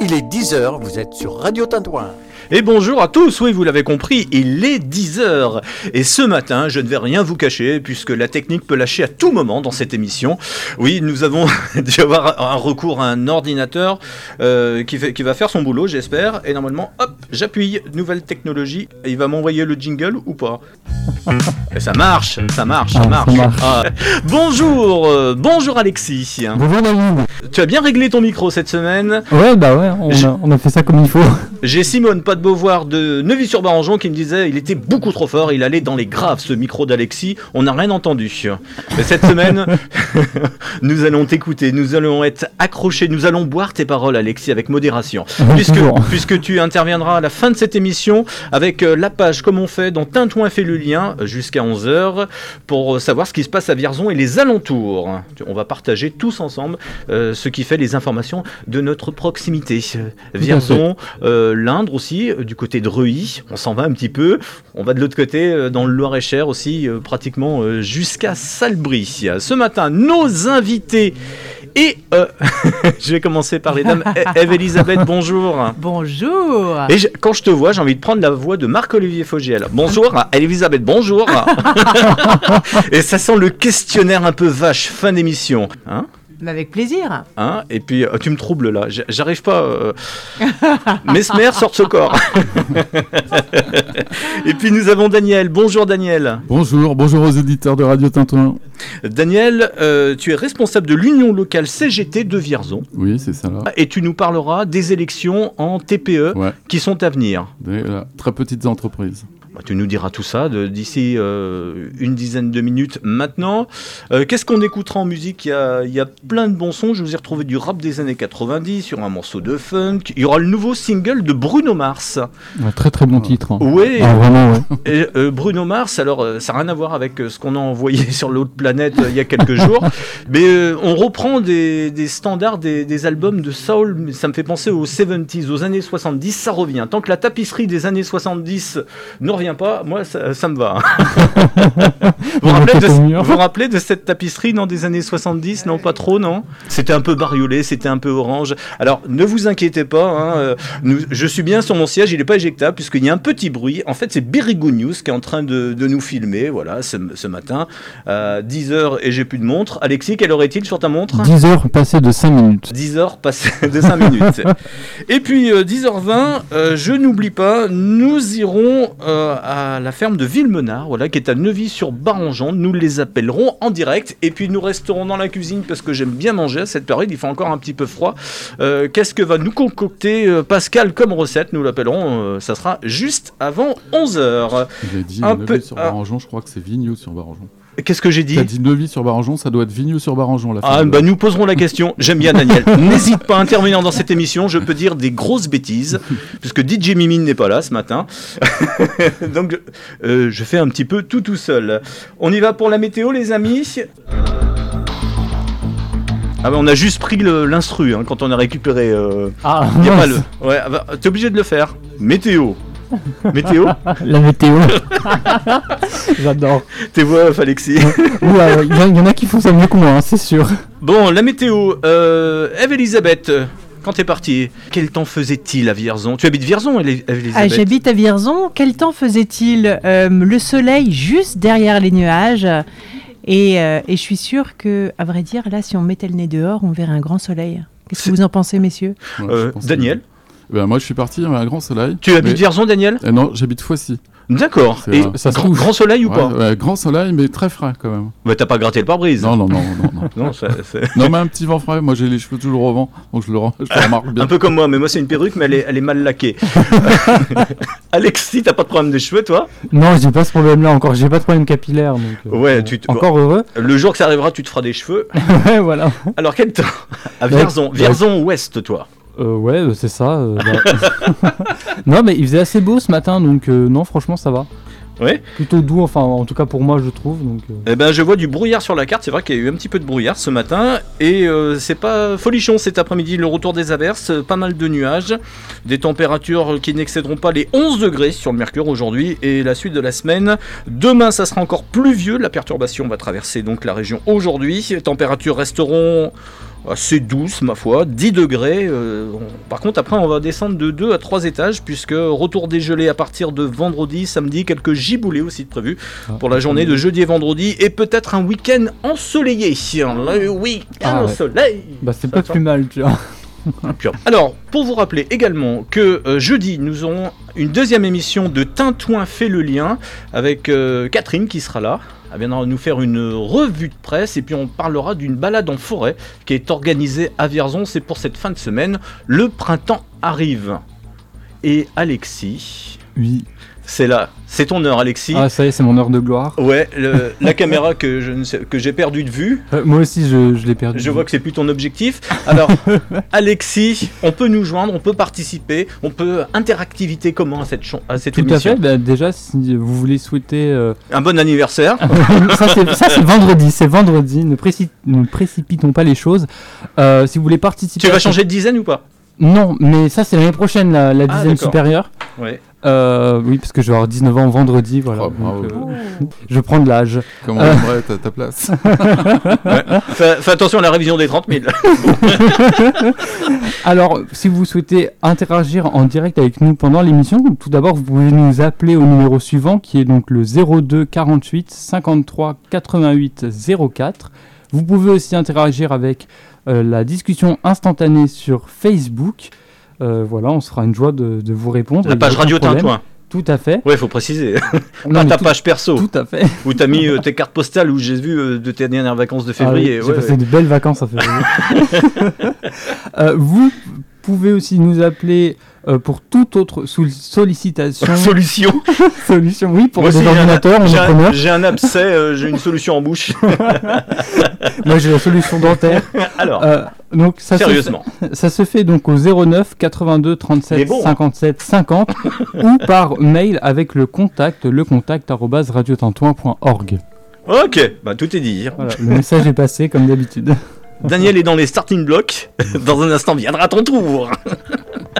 Il est 10h, vous êtes sur Radio Tintouin. Et bonjour à tous, oui vous l'avez compris, il est 10h. Et ce matin, je ne vais rien vous cacher, puisque la technique peut lâcher à tout moment dans cette émission. Oui, nous avons dû avoir un recours à un ordinateur euh, qui, fait, qui va faire son boulot, j'espère. Et normalement, hop, j'appuie, nouvelle technologie, et il va m'envoyer le jingle ou pas? Et ça marche, ça marche, ça Ah, marche. ça marche. Ah. Bonjour, euh, bonjour Alexis. Bonjour David. Tu as bien réglé ton micro cette semaine? Ouais, bah ouais, on a, on a fait ça comme il faut. J'ai Simone pas de Beauvoir de Neuvy-sur-Barangeon qui me disait il était beaucoup trop fort, il allait dans les graves ce micro d'Alexis, on n'a rien entendu. Mais cette semaine, nous allons t'écouter, nous allons être accrochés, nous allons boire tes paroles Alexis avec modération. Puisque, puisque tu interviendras à la fin de cette émission avec euh, la page comme on fait dans Tintouin fait le lien euh, jusqu'à 11h pour euh, savoir ce qui se passe à Vierzon et les alentours. On va partager tous ensemble euh, ce qui fait les informations de notre proximité. Vierzon, euh, l'Indre aussi, euh, du côté de Reuilly, on s'en va un petit peu. On va de l'autre côté, euh, dans le Loir-et-Cher aussi, euh, pratiquement jusqu'à Salbris. Ce matin, nos invités et euh, je vais commencer par les dames. E- Eve-Elisabeth, bonjour. Bonjour Et je- quand je te vois, j'ai envie de prendre la voix de Marc-Olivier Fogiel. Bonjour, Elisabeth, bonjour. Et ça sent le questionnaire un peu vache, fin d'émission. Hein Mais Avec plaisir Hein Et puis, euh, tu me troubles là. J'arrive pas. Euh... Mesmer sort ce corps. Et puis, nous avons Daniel. Bonjour, Daniel. Bonjour, bonjour aux éditeurs de Radio Tintouin. Daniel, euh, tu es responsable de l'union locale CGT de Vierzon. Oui, c'est ça là. Et tu nous parleras des élections en TPE Ouais, qui sont à venir. des là, très petites entreprises. Bah, tu nous diras tout ça d'ici euh, une dizaine de minutes maintenant. Euh, Qu'est-ce qu'on écoutera en musique? Il y, a, il y a plein de bons sons. Je vous ai retrouvé du rap des années 90 sur un morceau de funk. Il y aura le nouveau single de Bruno Mars. Un très très bon titre. hein. Oui, Ah, vraiment, ouais. et, euh, Bruno Mars, alors ça n'a rien à voir avec ce qu'on a envoyé sur l'autre planète il y a quelques jours, mais on reprend des, des standards des, des albums de soul, ça me fait penser aux 70s, aux années 70, ça revient. Tant que la tapisserie des années 70 ne revient pas, moi ça, ça me va. vous, vous rappelez de, vous rappelez de cette tapisserie non, des années 70 Non, pas trop, non? C'était un peu bariolé, c'était un peu orange. Alors ne vous inquiétez pas, hein, euh, nous- je suis bien sur mon siège, il n'est pas éjectable puisqu'il y a un petit bruit. En fait, c'est Birigo News qui est en train de, de nous filmer, voilà, ce, ce matin, à 10h et j'ai plus de montre. Alexis, quelle heure est-il sur ta montre? 10 heures passées de 5 minutes. 10 heures passées de 5 minutes. Et puis euh, 10h20, euh, je n'oublie pas, nous irons euh, à la ferme de Villemenard, voilà, qui est à Neuvy-sur-Barangeon. Nous les appellerons en direct. Et puis nous resterons dans la cuisine parce que j'aime bien manger à cette période. Il fait encore un petit peu froid. Euh, Qu'est-ce que va nous concocter euh, Pascal comme recette? Nous l'appellerons, euh, ça sera juste avant 11h. J'ai dit Un peu- sur ah. Barangeon, je crois que c'est Vigneault sur Barangeon. Qu'est-ce que j'ai dit T'as dit Neuvy sur Barangeon, ça doit être Vigneault sur Barangeon la Ah, de- bah nous poserons la question. J'aime bien Daniel. N'hésite pas à intervenir dans cette émission. Je peux dire des grosses bêtises, puisque DJ Mimine n'est pas là ce matin. Donc, euh, je fais un petit peu tout tout seul. On y va pour la météo, les amis. Ah bah on a juste pris l'instru hein, quand on a récupéré. euh, Ah, y a pas le. Ouais, ah bah, t'es obligé de le faire. Météo. Météo? La météo. J'adore. Tes voix, Alexis. Oula, Il y, en- il y en a qui font ça mieux que moi, hein, c'est sûr. Bon, la météo. Euh, Eve-Elisabeth, quand t'es partie, quel temps faisait-il à Vierzon? Tu habites Vierzon, Ele- Ah, Eve-Elisabeth J'habite à Vierzon. Quel temps faisait-il? Euh, Le soleil juste derrière les nuages. Et, euh, et je suis sûre que, à vrai dire, là, si on mettait le nez dehors, on verrait un grand soleil. Qu'est-ce que vous en pensez, messieurs? Ouais, Euh, que- Daniel? Ben, Moi je suis parti, il y avait un grand soleil. Tu habites Mais- Vierzon, Daniel Eh non, j'habite Foissy. D'accord. Et vrai. Ça se grand, trouve. grand soleil ou Ouais, pas ouais, Grand soleil, mais très frais quand même. Bah t'as pas gratté le pare-brise Non, non, non, non. non. Non, ça- c'est non, mais un petit vent frais, moi j'ai les cheveux toujours au vent, donc je le, je le remarque bien. un peu comme moi, mais moi c'est une perruque, mais elle est, elle est mal laquée. Alexis, t'as pas de problème de cheveux, toi? Non, j'ai pas ce problème-là encore. J'ai pas de problème capillaire. Donc, euh, Ouais, tu te- Encore heureux. Le jour que ça arrivera, tu te feras des cheveux. ouais, voilà. Alors quel temps? À. Vierzon, Vierzon Ouest, toi. Euh, ouais, euh, c'est ça. euh, bah. non, mais il faisait assez beau ce matin, donc euh, non, franchement, ça va. Ouais. Plutôt doux, enfin, en tout cas pour moi, je trouve. Donc, euh, Eh ben, je vois du brouillard sur la carte. C'est vrai qu'il y a eu un petit peu de brouillard ce matin. Et euh, c'est pas folichon cet après-midi. Le retour des averses, euh, pas mal de nuages. Des températures qui n'excéderont pas les 11 degrés sur le mercure aujourd'hui. Et la suite de la semaine. Demain, ça sera encore pluvieux. La perturbation va traverser donc la région aujourd'hui. Les températures resteront assez douce, ma foi, 10 degrés. euh, on- par contre, après, on va descendre de 2 à 3 étages, puisque retour des gelées à partir de vendredi, samedi, quelques giboulées aussi de prévus Ah. pour la journée de jeudi et vendredi, et peut-être un week-end ensoleillé. Le week-end Ah au ouais. soleil Bah, c'est pas plus mal, tu vois. Alors, pour vous rappeler également que euh, jeudi, nous aurons une deuxième émission de Tintouin fait le lien avec euh, Catherine qui sera là. Elle viendra nous faire une revue de presse et puis on parlera d'une balade en forêt qui est organisée à Vierzon. C'est pour cette fin de semaine. Le printemps arrive. Et Alexis, Oui. c'est là. C'est ton heure, Alexis. Ah, ça y est, c'est mon heure de gloire. Ouais, le- la caméra que je ne sais- que j'ai perdue de vue. Euh, moi aussi, je, je l'ai perdu. Je vois que c'est plus ton objectif. Alors, Alexis, on peut nous joindre, on peut participer, on peut interactivité comment à cette, à cette Tout à émission fait. Bah, déjà, si vous voulez souhaiter. euh, Un bon anniversaire. ça, c'est vendredi. C'est vendredi. Ne, préci- ne précipitons pas les choses. Euh, si vous voulez participer. tu à vas changer de dizaine ou pas? Non, mais ça, c'est l'année prochaine, la, la Ah, dizaine supérieure. Ouais. Euh, oui, parce que je vais avoir 19 ans vendredi. Voilà. Oh, bravo. Donc, euh, je prends de l'âge. Comment Euh. on aimerait être à ta place Fais, fais attention à la révision des 30 000. Alors, si vous souhaitez interagir en direct avec nous pendant l'émission, tout d'abord, vous pouvez nous appeler au numéro suivant qui est donc le 02 48 53 88 04. Vous pouvez aussi interagir avec euh, la discussion instantanée sur Facebook. Euh, voilà, on sera une joie de, de vous répondre. La Il page Radio. Tintouin. Tout à fait. Ouais, faut préciser. Non, Pas ta tout, page perso, tout à fait. où t'as mis euh, tes cartes postales, où j'ai vu euh, de tes dernières vacances de février. Ah oui, Ouais, J'ai passé ouais. de belles vacances en février. Euh, vous pouvez aussi nous appeler euh, pour toute autre sollicitation. Solution. solution, oui, pour Moi aussi, un- ordinateurs, on J'ai un, preneur. j'ai un abcès, euh, j'ai une solution en bouche. Moi, j'ai la solution dentaire. Alors, Euh, donc, ça se, sérieusement. fait, ça se fait donc au 09 82 Il est 37 bon, hein. 57 50 ou par mail avec le contact, le contact arobase radiotintouin.org. Ok, bah tout est dit. Voilà, le message est passé comme d'habitude. Daniel est dans les starting blocks. Dans un instant viendra ton tour.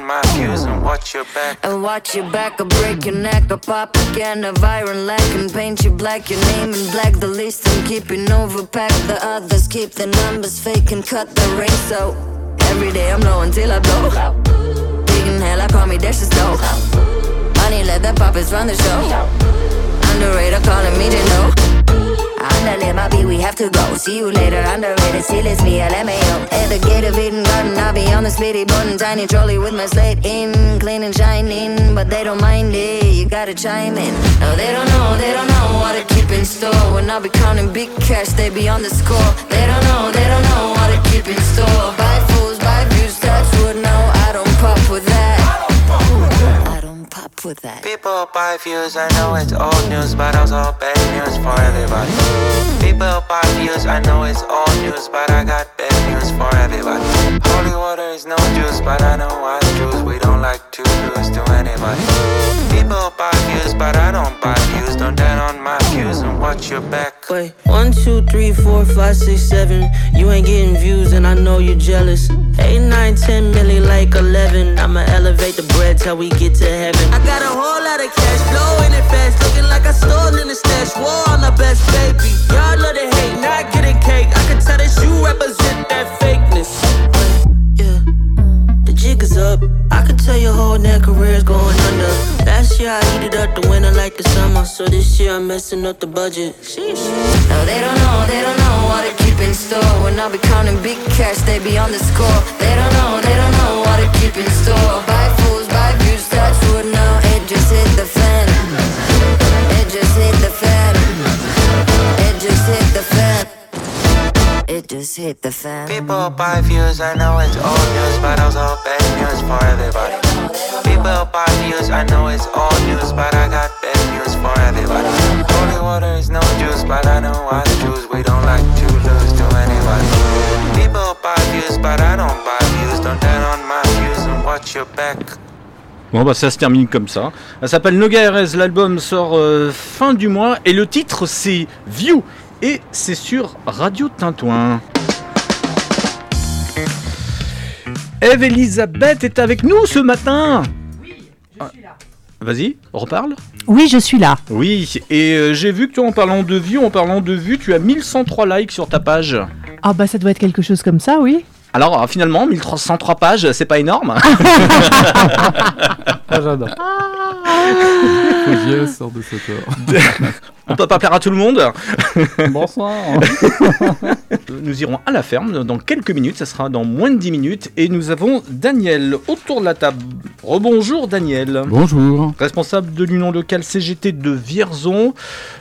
my and watch your back. And watch your back, I'll break your neck, I'll pop again of iron lack and paint you black, your name in black, the least I'm keeping overpack, the others keep the numbers fake and cut the ring, so every day I'm low until I blow. Digging hell, I call me Dash the stove. Money, let the puppets run the show. Underrated, calling me to know. My B, we have to go. See you later, underrated. Still, it's me, LMAO. At the gate of Eden Garden, I'll be on the speedy button. Tiny trolley with my slate in, clean and shining. But they don't mind it, you gotta chime in. No, they don't know, they don't know what to keep in store. When I'll be counting big cash, they be on the score. They don't know, they don't know what to keep in store. Buy fools, buy views, that's what no, I don't pop with that. I don't with that. People buy views, I know it's old news, but I also bad news for everybody. People buy views, I know it's old news, but I got bad news for everybody. Holy water is no juice, but I know wise Jews, we don't like to lose to anybody. People buy views, but I don't buy views, don't down on my views and watch your back. Wait, one, two, three, four, five, six, seven. You ain't getting views, and I know you're jealous. Eight, nine, ten, milli, like eleven. I'ma elevate the bread till we get to heaven. I got a whole lot of cash flowing it fast, looking like I stole in the stash. War on the best baby. Y'all love to hate, not getting cake. I can tell that you represent that fakeness. Yeah. The jig is up. I can tell your whole net career's going under. Last year I heated up the winter like the summer, so this year I'm messing up the budget. Sheesh. No, they don't know, they don't know what to keep in store. When I'll be counting big cash, they be on the score. They don't know, they don't know what to keep in store. Buy fools, buy views, touch wood now. It just hit the fan. It just hit the fan. It just hit the fan. It just hit the fan. People buy views, I know it's old news, but also bad news for everybody. People buy views, I know it's old news, but I got bad news for everybody. Holy water is no juice, but I know wise Jews, we don't like to lose to anybody. People buy views, but I don't buy views, don't down on my views and watch your back. Bon bah ça se termine comme ça. Ça s'appelle Noga RS, l'album sort euh, fin du mois et le titre c'est View et c'est sur Radio Tintouin. Eve Elisabeth est avec nous ce matin. Oui, je suis là. Vas-y, reparle. Oui, je suis là. Oui, et euh, j'ai vu que toi en parlant de view, en parlant de vue, tu as 1103 likes sur ta page. Ah bah ça doit être quelque chose comme ça, oui. Alors euh, finalement, 1303 pages, c'est pas énorme Ah, j'adore. Aille, sort de cette heure. On peut pas plaire à tout le monde. Bonsoir. Nous irons à la ferme dans quelques minutes, ça sera dans moins de 10 minutes. Et nous avons Daniel autour de la table. Rebonjour Daniel. Bonjour. Responsable de l'union locale CGT de Vierzon.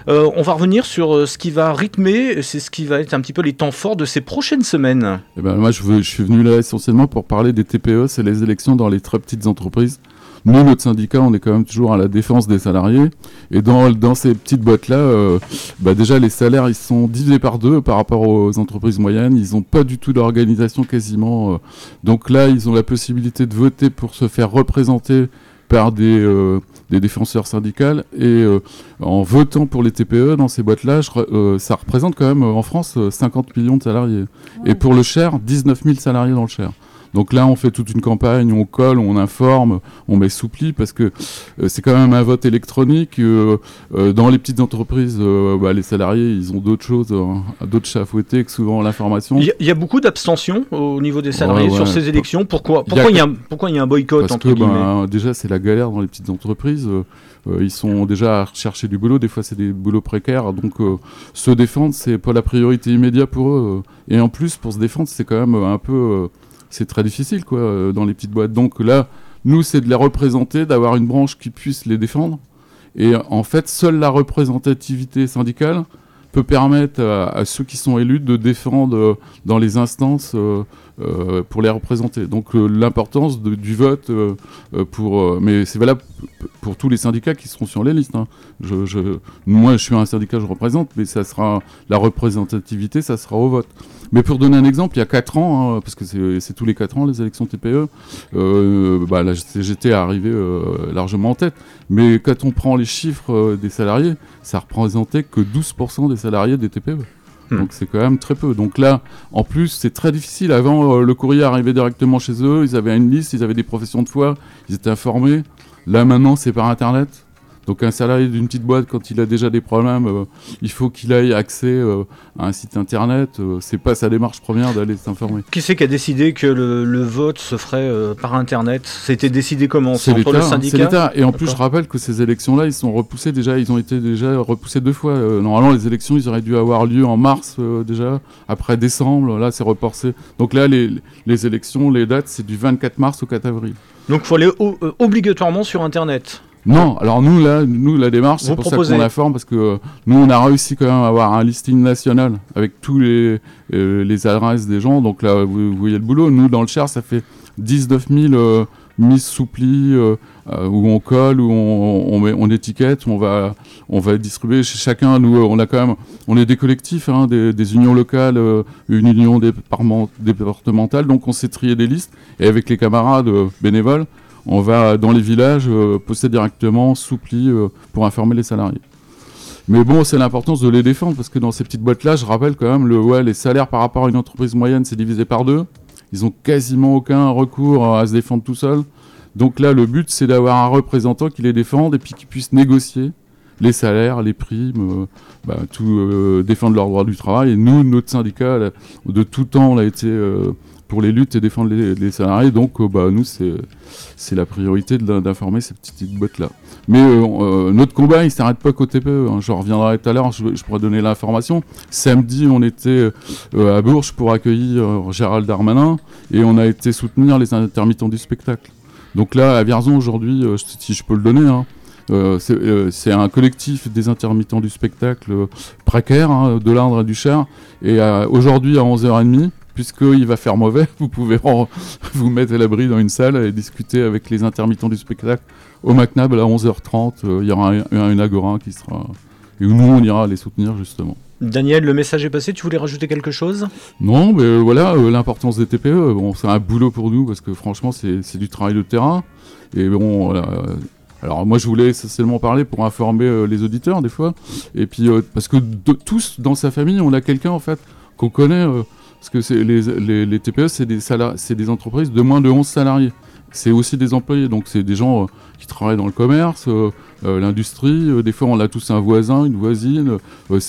Euh, on va revenir sur euh, ce qui va rythmer, c'est ce qui va être un petit peu les temps forts de ces prochaines semaines. Eh ben, moi, je, veux- je suis venu là essentiellement pour parler des TPE, c'est les élections dans les très petites entreprises. Nous, notre syndicat, on est quand même toujours à la défense des salariés. Et dans, dans ces petites boîtes-là, euh, bah déjà, les salaires, ils sont divisés par deux par rapport aux entreprises moyennes. Ils n'ont pas du tout d'organisation quasiment. euh. Donc là, ils ont la possibilité de voter pour se faire représenter par des, euh, des défenseurs syndicales. Et euh, en votant pour les TPE dans ces boîtes-là, euh, ça représente quand même en France euh, 50 millions de salariés. Et pour le Cher, 19 000 salariés dans le Cher. Donc là, on fait toute une campagne, on colle, on informe, on met soupli parce que euh, c'est quand même un vote électronique. euh, euh, dans les petites entreprises, bah, les salariés, ils ont d'autres choses, euh, d'autres chats à fouetter que souvent l'information. Il y, a- il y a beaucoup d'abstention au niveau des salariés Ouais, sur ces élections. Pourquoi Il y a pourquoi il y, a un- pourquoi il y a un boycott Parce entre que guillemets ben, déjà, c'est la galère dans les petites entreprises. ils sont déjà à chercher du boulot. Des fois, c'est des boulots précaires. Donc, se défendre, c'est pas la priorité immédiate pour eux. Et en plus, pour se défendre, c'est quand même un peu. C'est très difficile, quoi, euh, dans les petites boîtes. Donc là, nous, c'est de les représenter, d'avoir une branche qui puisse les défendre. Et en fait, seule la représentativité syndicale peut permettre à, à ceux qui sont élus de défendre euh, dans les instances euh, pour les représenter. Donc euh, l'importance du vote euh, euh, pour, euh, mais c'est valable pour tous les syndicats qui seront sur les listes. hein. Moi, je suis un syndicat, je représente, mais ça sera la représentativité, ça sera au vote. Mais pour donner un exemple, il y a 4 ans, hein, parce que c'est tous les 4 ans les élections TPE, euh, bah, la CGT est arrivée euh, largement en tête. Mais quand on prend les chiffres euh, des salariés, ça représentait que 12% des salariés des TPE. Hmm. Donc c'est quand même très peu. Donc là, en plus, c'est très difficile. Avant, euh, le courrier arrivait directement chez eux, ils avaient une liste, ils avaient des professions de foi, ils étaient informés. Là maintenant, c'est par Internet. Donc un salarié d'une petite boîte, quand il a déjà des problèmes, euh, il faut qu'il ait accès euh, à un site Internet. Euh, c'est pas sa démarche première d'aller s'informer. Qui c'est qui a décidé que le, le vote se ferait euh, par Internet? C'était décidé comment? C'est l'État. hein, C'est l'État. Et en plus, je rappelle que ces élections-là, ils sont repoussés déjà. Ils ont été déjà repoussés deux fois. Normalement, les élections, ils auraient dû avoir lieu en mars déjà. Après décembre, là, c'est reporté. Donc là, les, les élections, les dates, c'est du 24 mars au 4 avril. Donc il faut aller obligatoirement sur Internet. Non, alors nous, là, nous, la démarche, c'est pour proposez- ça qu'on informe, parce que euh, nous, on a réussi quand même à avoir un listing national avec tous les, euh, les adresses des gens. Donc là, vous, vous voyez le boulot. Nous, dans le Cher, ça fait 19 000 euh, mises souplis, euh, euh, où on colle, où on, on, met, on étiquette, on va, on va distribuer chez chacun. Nous, on a quand même, on est des collectifs, hein, des, des unions locales, une union département- départementale, donc on s'est trié des listes. Et avec les camarades bénévoles, on va dans les villages euh, poster directement soupli euh, pour informer les salariés. Mais bon, c'est l'importance de les défendre parce que dans ces petites boîtes-là, je rappelle quand même, le, les salaires par rapport à une entreprise moyenne, c'est divisé par deux. Ils ont quasiment aucun recours à se défendre tout seuls. Donc là, le but, c'est d'avoir un représentant qui les défende et puis qui puisse négocier les salaires, les primes, euh, bah, euh, défendre leurs droits du travail. Et nous, notre syndicat, de tout temps, on a été euh, pour les luttes et défendre les, salariés. Donc, euh, bah, nous, c'est la priorité d'informer ces petites boîtes-là. Mais euh, euh, notre combat, il s'arrête pas qu'au TPE. Je reviendrai tout à l'heure, je, je pourrais donner l'information. Samedi, on était à Bourges pour accueillir Gérald Darmanin et on a été soutenir les intermittents du spectacle. Donc là, à Vierzon, aujourd'hui, si je peux le donner, hein, c'est un collectif des intermittents du spectacle précaire hein, de l'Indre et du Cher. Et aujourd'hui, à 11h30, puisqu'il va faire mauvais, vous pouvez vous mettre à l'abri dans une salle et discuter avec les intermittents du spectacle au McNab à 11h30. euh, Il y aura un, un- une agora qui sera. Et où nous, on ira les soutenir justement. Daniel, le message est passé. Tu voulais rajouter quelque chose? Non, mais euh, voilà, euh, l'importance des TPE, bon, c'est un boulot pour nous parce que franchement, c'est c'est du travail de terrain. Et bon, voilà, alors moi, je voulais essentiellement parler pour informer euh, les auditeurs des fois. Et puis, euh, parce que de- tous dans sa famille, on a quelqu'un en fait qu'on connaît. euh, parce que les, les, les TPE, c'est des, des entreprises de moins de 11 salariés. C'est aussi des employés, donc c'est des gens euh, qui travaillent dans le commerce, euh, euh, l'industrie. euh, des fois, on a tous un voisin, une voisine. euh,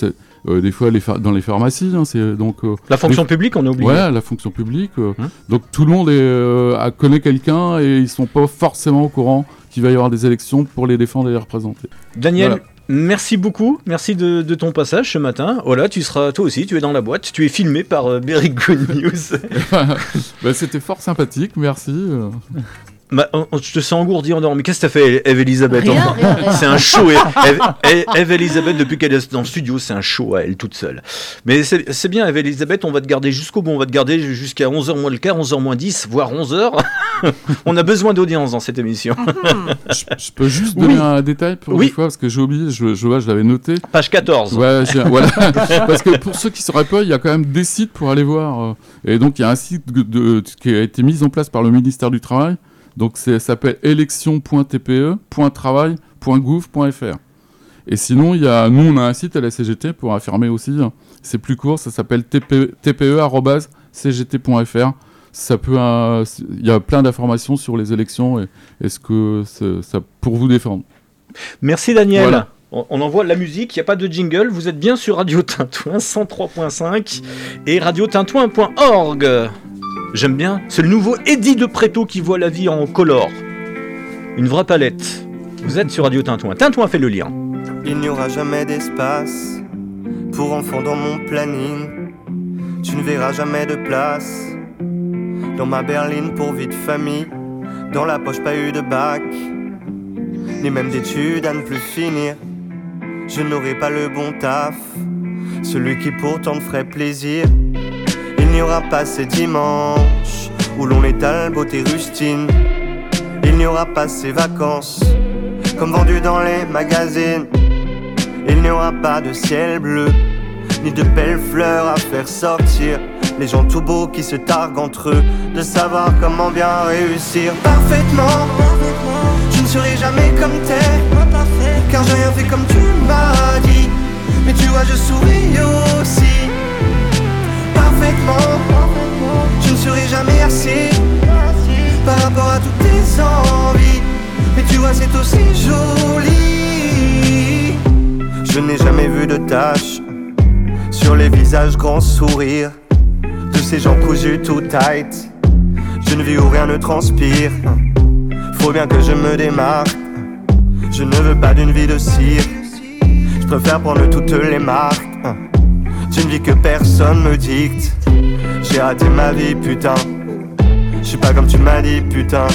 euh, des fois, les dans les pharmacies. hein, c'est donc euh, La fonction publique, on a oublié. Ouais, la fonction publique. euh, Hum. Donc tout le monde est, euh, connaît quelqu'un et ils sont pas forcément au courant qu'il va y avoir des élections pour les défendre et les représenter. Daniel, Voilà. Merci beaucoup. Merci de, ton passage ce matin. Voilà, tu seras toi aussi, tu es dans la boîte. Tu es filmé par euh, Berry Good News. Bah, C'était fort sympathique, merci. Je te sens engourdi, endormi. Qu'est-ce que t'as fait, Eve Elisabeth Rien, en- rien, rien. C'est un show. Eve, Eve- Eve Elisabeth, depuis qu'elle est dans le studio, c'est un show à elle toute seule. Mais c'est c'est bien, Eve Elisabeth, on va te garder jusqu'au bout. On va te garder jusqu'à 11h moins le quart, 11h moins 10, voire 11h. on a besoin d'audience dans cette émission. Je, je peux juste donner Oui. un détail pour Oui. une fois parce que j'ai oublié, je, je vois, je l'avais noté. Page 14. Ouais, j'ai- voilà. Parce que pour ceux qui ne sauraient pas, il y a quand même des sites pour aller voir. Et donc, il y a un site de- de- qui a été mis en place par le ministère du Travail. Donc, ça s'appelle élection.tpe.travail.gouv.fr. Et sinon, il y a, nous, on a un site à la CGT pour affirmer aussi. hein. C'est plus court, ça s'appelle E, TPE tpe.cgt.fr. Ça peut, euh, il y a plein d'informations sur les élections et est-ce que c'est- ça pour vous défendre. Merci Daniel. Voilà. On, envoie la musique, il n'y a pas de jingle. Vous êtes bien sur Radio Tintouin 103.5 et radiotintouin.org. J'aime bien. C'est le nouveau Eddie de Préto qui voit la vie en color. Une vraie palette. Vous êtes sur Radio Tintouin. Tintouin fait le lien. Il n'y aura jamais d'espace pour enfants dans mon planning. Tu ne verras jamais de place dans ma berline pour vie de famille. Dans la poche, pas eu de bac, ni même d'études à ne plus finir. Je n'aurai pas le bon taf, celui qui pourtant me ferait plaisir. Il n'y aura pas ces dimanches où l'on étale beauté rustine. Il n'y aura pas ces vacances comme vendues dans les magazines. Il n'y aura pas de ciel bleu, ni de belles fleurs à faire sortir. Les gens tout beaux qui se targuent entre eux de savoir comment bien réussir parfaitement. Je ne serai jamais comme t'es, car j'ai rien fait comme tu m'as dit. Mais tu vois, je souris aussi. Parfaitement, je ne serai jamais assez par rapport à toutes tes envies. Mais tu vois, c'est aussi joli. Je n'ai jamais vu de taches sur les visages grands sourires de ces gens cousus tout tight. Je ne vis où rien ne transpire. Faut bien que je me démarque. Je ne veux pas d'une vie de cire. Je préfère prendre toutes les marques. D'une vie que personne me dicte. J'ai raté ma vie, putain. Je suis pas comme tu m'as dit, putain.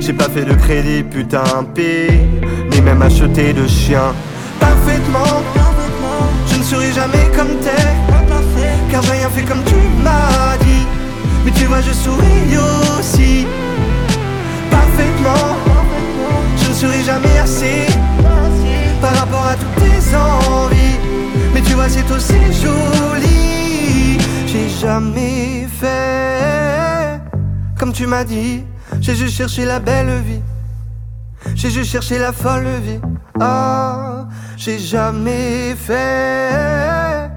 J'ai pas fait de crédit, putain, pire, ni même acheté de chien. Parfaitement, je ne serai jamais comme t'es, car j'ai rien fait comme tu m'as dit. Mais tu vois, je souris aussi. Parfaitement, serai jamais assez par rapport à toutes tes envies. Mais tu vois, c'est aussi joli. J'ai jamais fait comme tu m'as dit. J'ai juste cherché la belle vie. J'ai juste cherché la folle vie. Ah, j'ai jamais fait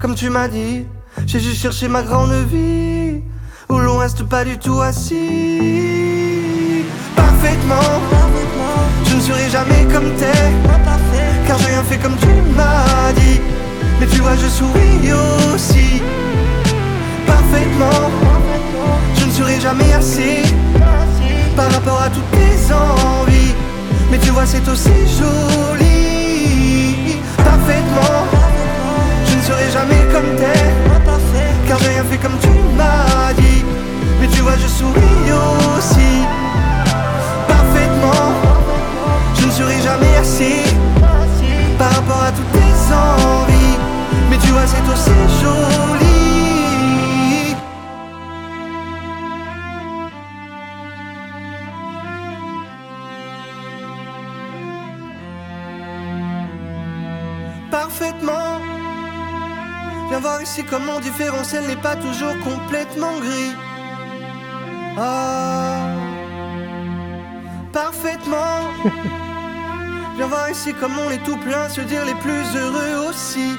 comme tu m'as dit. J'ai juste cherché ma grande vie où l'on reste pas du tout assis. Parfaitement, je ne serai jamais comme t'es, car j'ai rien fait comme tu m'as dit. Mais tu vois, je souris aussi. Parfaitement, je ne serai jamais assez par rapport à toutes tes envies. Mais tu vois, c'est aussi joli. Parfaitement, je ne serai jamais comme t'es, car j'ai rien fait comme tu m'as dit. Mais tu vois, je souris aussi. Ne serai jamais assez par rapport à toutes tes envies. Mais tu vois, c'est aussi joli. Parfaitement, ici comme mon différentiel n'est pas toujours complètement gris. Ah, parfaitement. Viens voir ici comme on est tout plein, se dire les plus heureux aussi.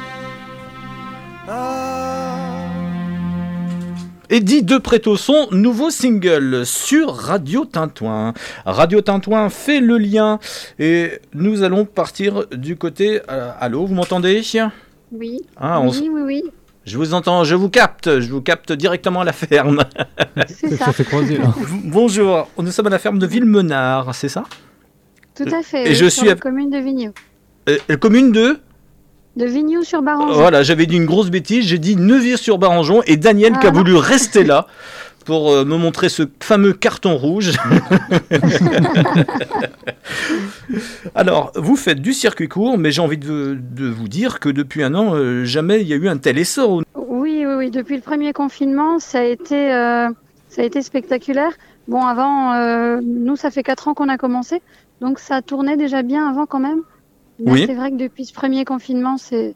Ah. Eddie De Préto, son nouveau single sur Radio Tintouin. Radio Tintouin fait le lien et nous allons partir du côté. euh, allô, vous m'entendez? Oui. Ah, on oui, oui, oui. Je vous entends, je vous capte, je vous capte directement à la ferme. C'est ça. Ça s'est croisé là. Bonjour, nous sommes à la ferme de Villemenard, c'est ça? Tout à fait. Et je sur suis la à- commune de Vignoux. Euh, la Commune de De Vignoux sur Barange. Voilà, j'avais dit une grosse bêtise, j'ai dit Neuville-sur-Barangeon et Daniel qui a Ah. voulu rester là pour euh, me montrer ce fameux carton rouge. Alors, vous faites du circuit court, mais j'ai envie de, de vous dire que depuis un an, euh, jamais il y a eu un tel essor. Oui, oui, oui. Depuis le premier confinement, ça a été, euh, ça a été spectaculaire. Bon, avant, euh, nous, ça fait quatre ans qu'on a commencé, donc ça tournait déjà bien avant quand même. Oui. c'est vrai que depuis ce premier confinement, c'est,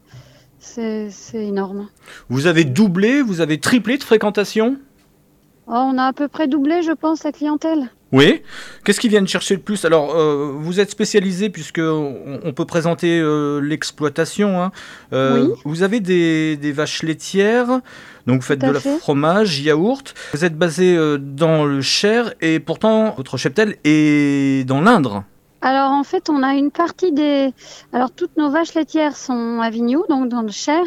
c'est, c'est énorme. Vous avez doublé, vous avez triplé de fréquentation? Oh, on a à peu près doublé, je pense, la clientèle. Oui. Qu'est-ce qu'ils viennent chercher le plus? Alors, euh, vous êtes spécialisé puisque on, on peut présenter euh, l'exploitation. hein. Euh, Oui. Vous avez des, des vaches laitières, donc vous faites de la fait. fromage, yaourt. Vous êtes basé dans le Cher et pourtant votre cheptel est dans l'Indre. Alors en fait, on a une partie des. Alors toutes nos vaches laitières sont à Vignoux, donc dans le Cher,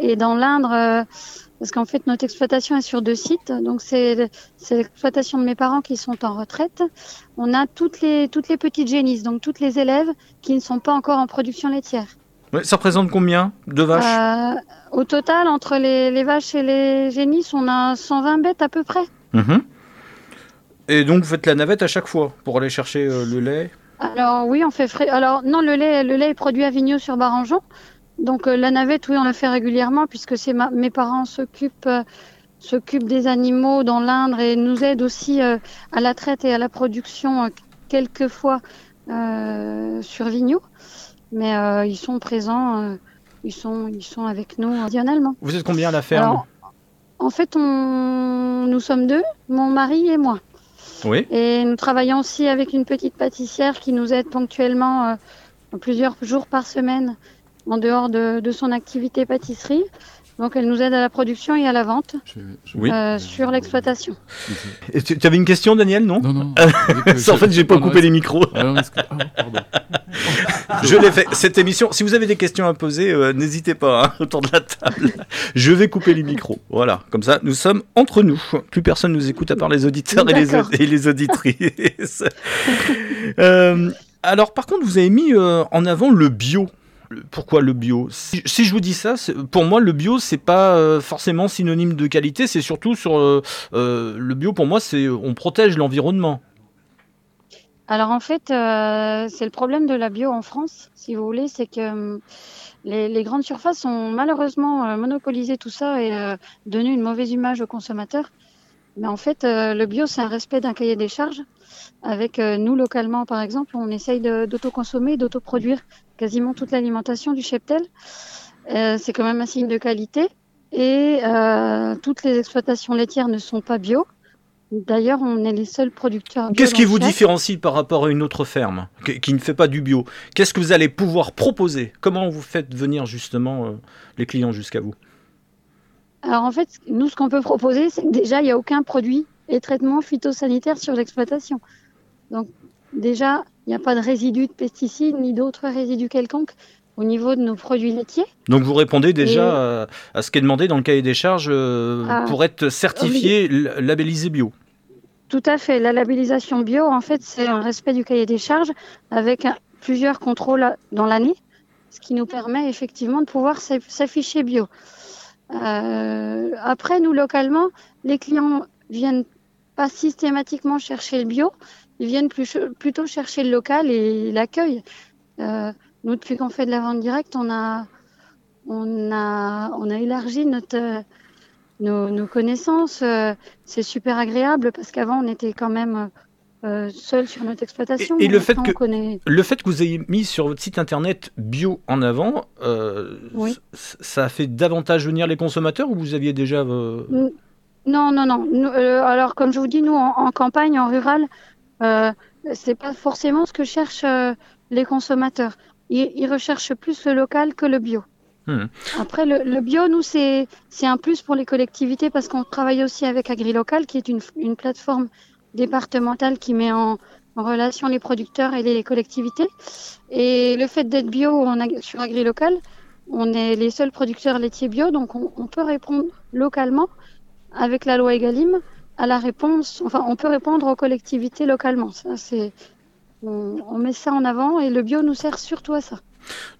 et dans l'Indre, euh, parce qu'en fait notre exploitation est sur deux sites. Donc c'est l'exploitation de mes parents qui sont en retraite. On a toutes les toutes les petites génisses, donc toutes les élèves qui ne sont pas encore en production laitière. Ouais, ça représente combien de vaches? Euh, au total, entre les, les vaches et les génisses, on a 120 bêtes à peu près. Mhm. Et donc vous faites la navette à chaque fois pour aller chercher euh, le lait? Alors oui, on fait frais. Alors non, le lait, le lait est produit à Vignoux sur Barangeon. Donc euh, la navette, oui, on la fait régulièrement puisque c'est ma- mes parents s'occupent euh, s'occupent des animaux dans l'Indre et nous aident aussi euh, à la traite et à la production euh, quelquefois euh, sur Vignoux. Mais euh, ils sont présents, euh, ils sont ils sont avec nous occasionnellement. Vous êtes combien à la ferme? Alors, en fait, on... nous sommes deux, mon mari et moi. Et nous travaillons aussi avec une petite pâtissière qui nous aide ponctuellement euh, plusieurs jours par semaine en dehors de, de son activité pâtisserie. Donc elle nous aide à la production et à la vente Oui. euh, sur l'exploitation. Et tu tu avais une question, Daniel, non Non, non. en fait, j'ai pas coupé les micros. Ah ah. Je l'ai fait. Cette émission, si vous avez des questions à poser, euh, n'hésitez pas hein, autour de la table. Je vais couper les micros. Voilà, comme ça, nous sommes entre nous. Plus personne nous écoute à part les auditeurs et les, D'accord. et les auditrices. Euh, alors, par contre, vous avez mis euh, en avant le bio. Pourquoi le bio? Si, je vous dis ça, pour moi, le bio, c'est pas euh, forcément synonyme de qualité. C'est surtout sur euh, euh, le bio. Pour moi, c'est on protège l'environnement. Alors en fait, c'est le problème de la bio en France, si vous voulez, c'est que hum, les, grandes surfaces ont malheureusement monopolisé tout ça et donné une mauvaise image aux consommateurs. Mais en fait, le bio, c'est un respect d'un cahier des charges. Avec euh, nous, localement, par exemple, on essaye d'autoconsommer, d'autoproduire quasiment toute l'alimentation du cheptel. Euh, c'est quand même un signe de qualité. Et euh, toutes les exploitations laitières ne sont pas bio. D'ailleurs, on est les seuls producteurs. Qu'est-ce qui vous différencie par rapport à une autre ferme qui, qui ne fait pas du bio? Qu'est-ce que vous allez pouvoir proposer? Comment vous faites venir justement les clients jusqu'à vous? Alors en fait, nous, ce qu'on peut proposer, c'est que déjà, il n'y a aucun produit et traitement phytosanitaire sur l'exploitation. Donc déjà, il n'y a pas de résidus de pesticides ni d'autres résidus quelconques au niveau de nos produits laitiers. Donc vous répondez déjà Et- à, ce qui est demandé dans le cahier des charges euh, Ah, pour être certifié, labellisé bio. Tout à fait. La labellisation bio, en fait, c'est un respect du cahier des charges avec plusieurs contrôles dans l'année, ce qui nous permet effectivement de pouvoir s'aff- s'afficher bio. Euh, après, nous, localement, les clients viennent pas systématiquement chercher le bio, ils viennent plus- plutôt chercher le local et l'accueil. Euh, nous, depuis qu'on fait de la vente directe, on a, on a, on a élargi notre, nos, nos connaissances. euh, c'est super agréable parce qu'avant, on était quand même euh, seul sur notre exploitation. Et- et le fait que- connaît- Le fait que vous ayez mis sur votre site internet bio en avant, euh, Oui. ça a fait davantage venir les consommateurs ou vous aviez déjà... euh, Non, non, non. Nous, euh, alors, comme je vous dis, nous, en, en campagne, en rural, euh, c'est pas forcément ce que cherchent euh, les consommateurs. Ils, ils recherchent plus le local que le bio. Hmm. Après, le, le bio, nous, c'est c'est un plus pour les collectivités parce qu'on travaille aussi avec AgriLocal, qui est une, une plateforme départementale qui met en, en relation les producteurs et les, les collectivités. Et le fait d'être bio en ag- sur AgriLocal, on est les seuls producteurs laitiers bio, donc on, on peut répondre localement avec la loi Egalim à la réponse. Enfin, on peut répondre aux collectivités localement. Ça, c'est on, on met ça en avant et le bio nous sert surtout à ça.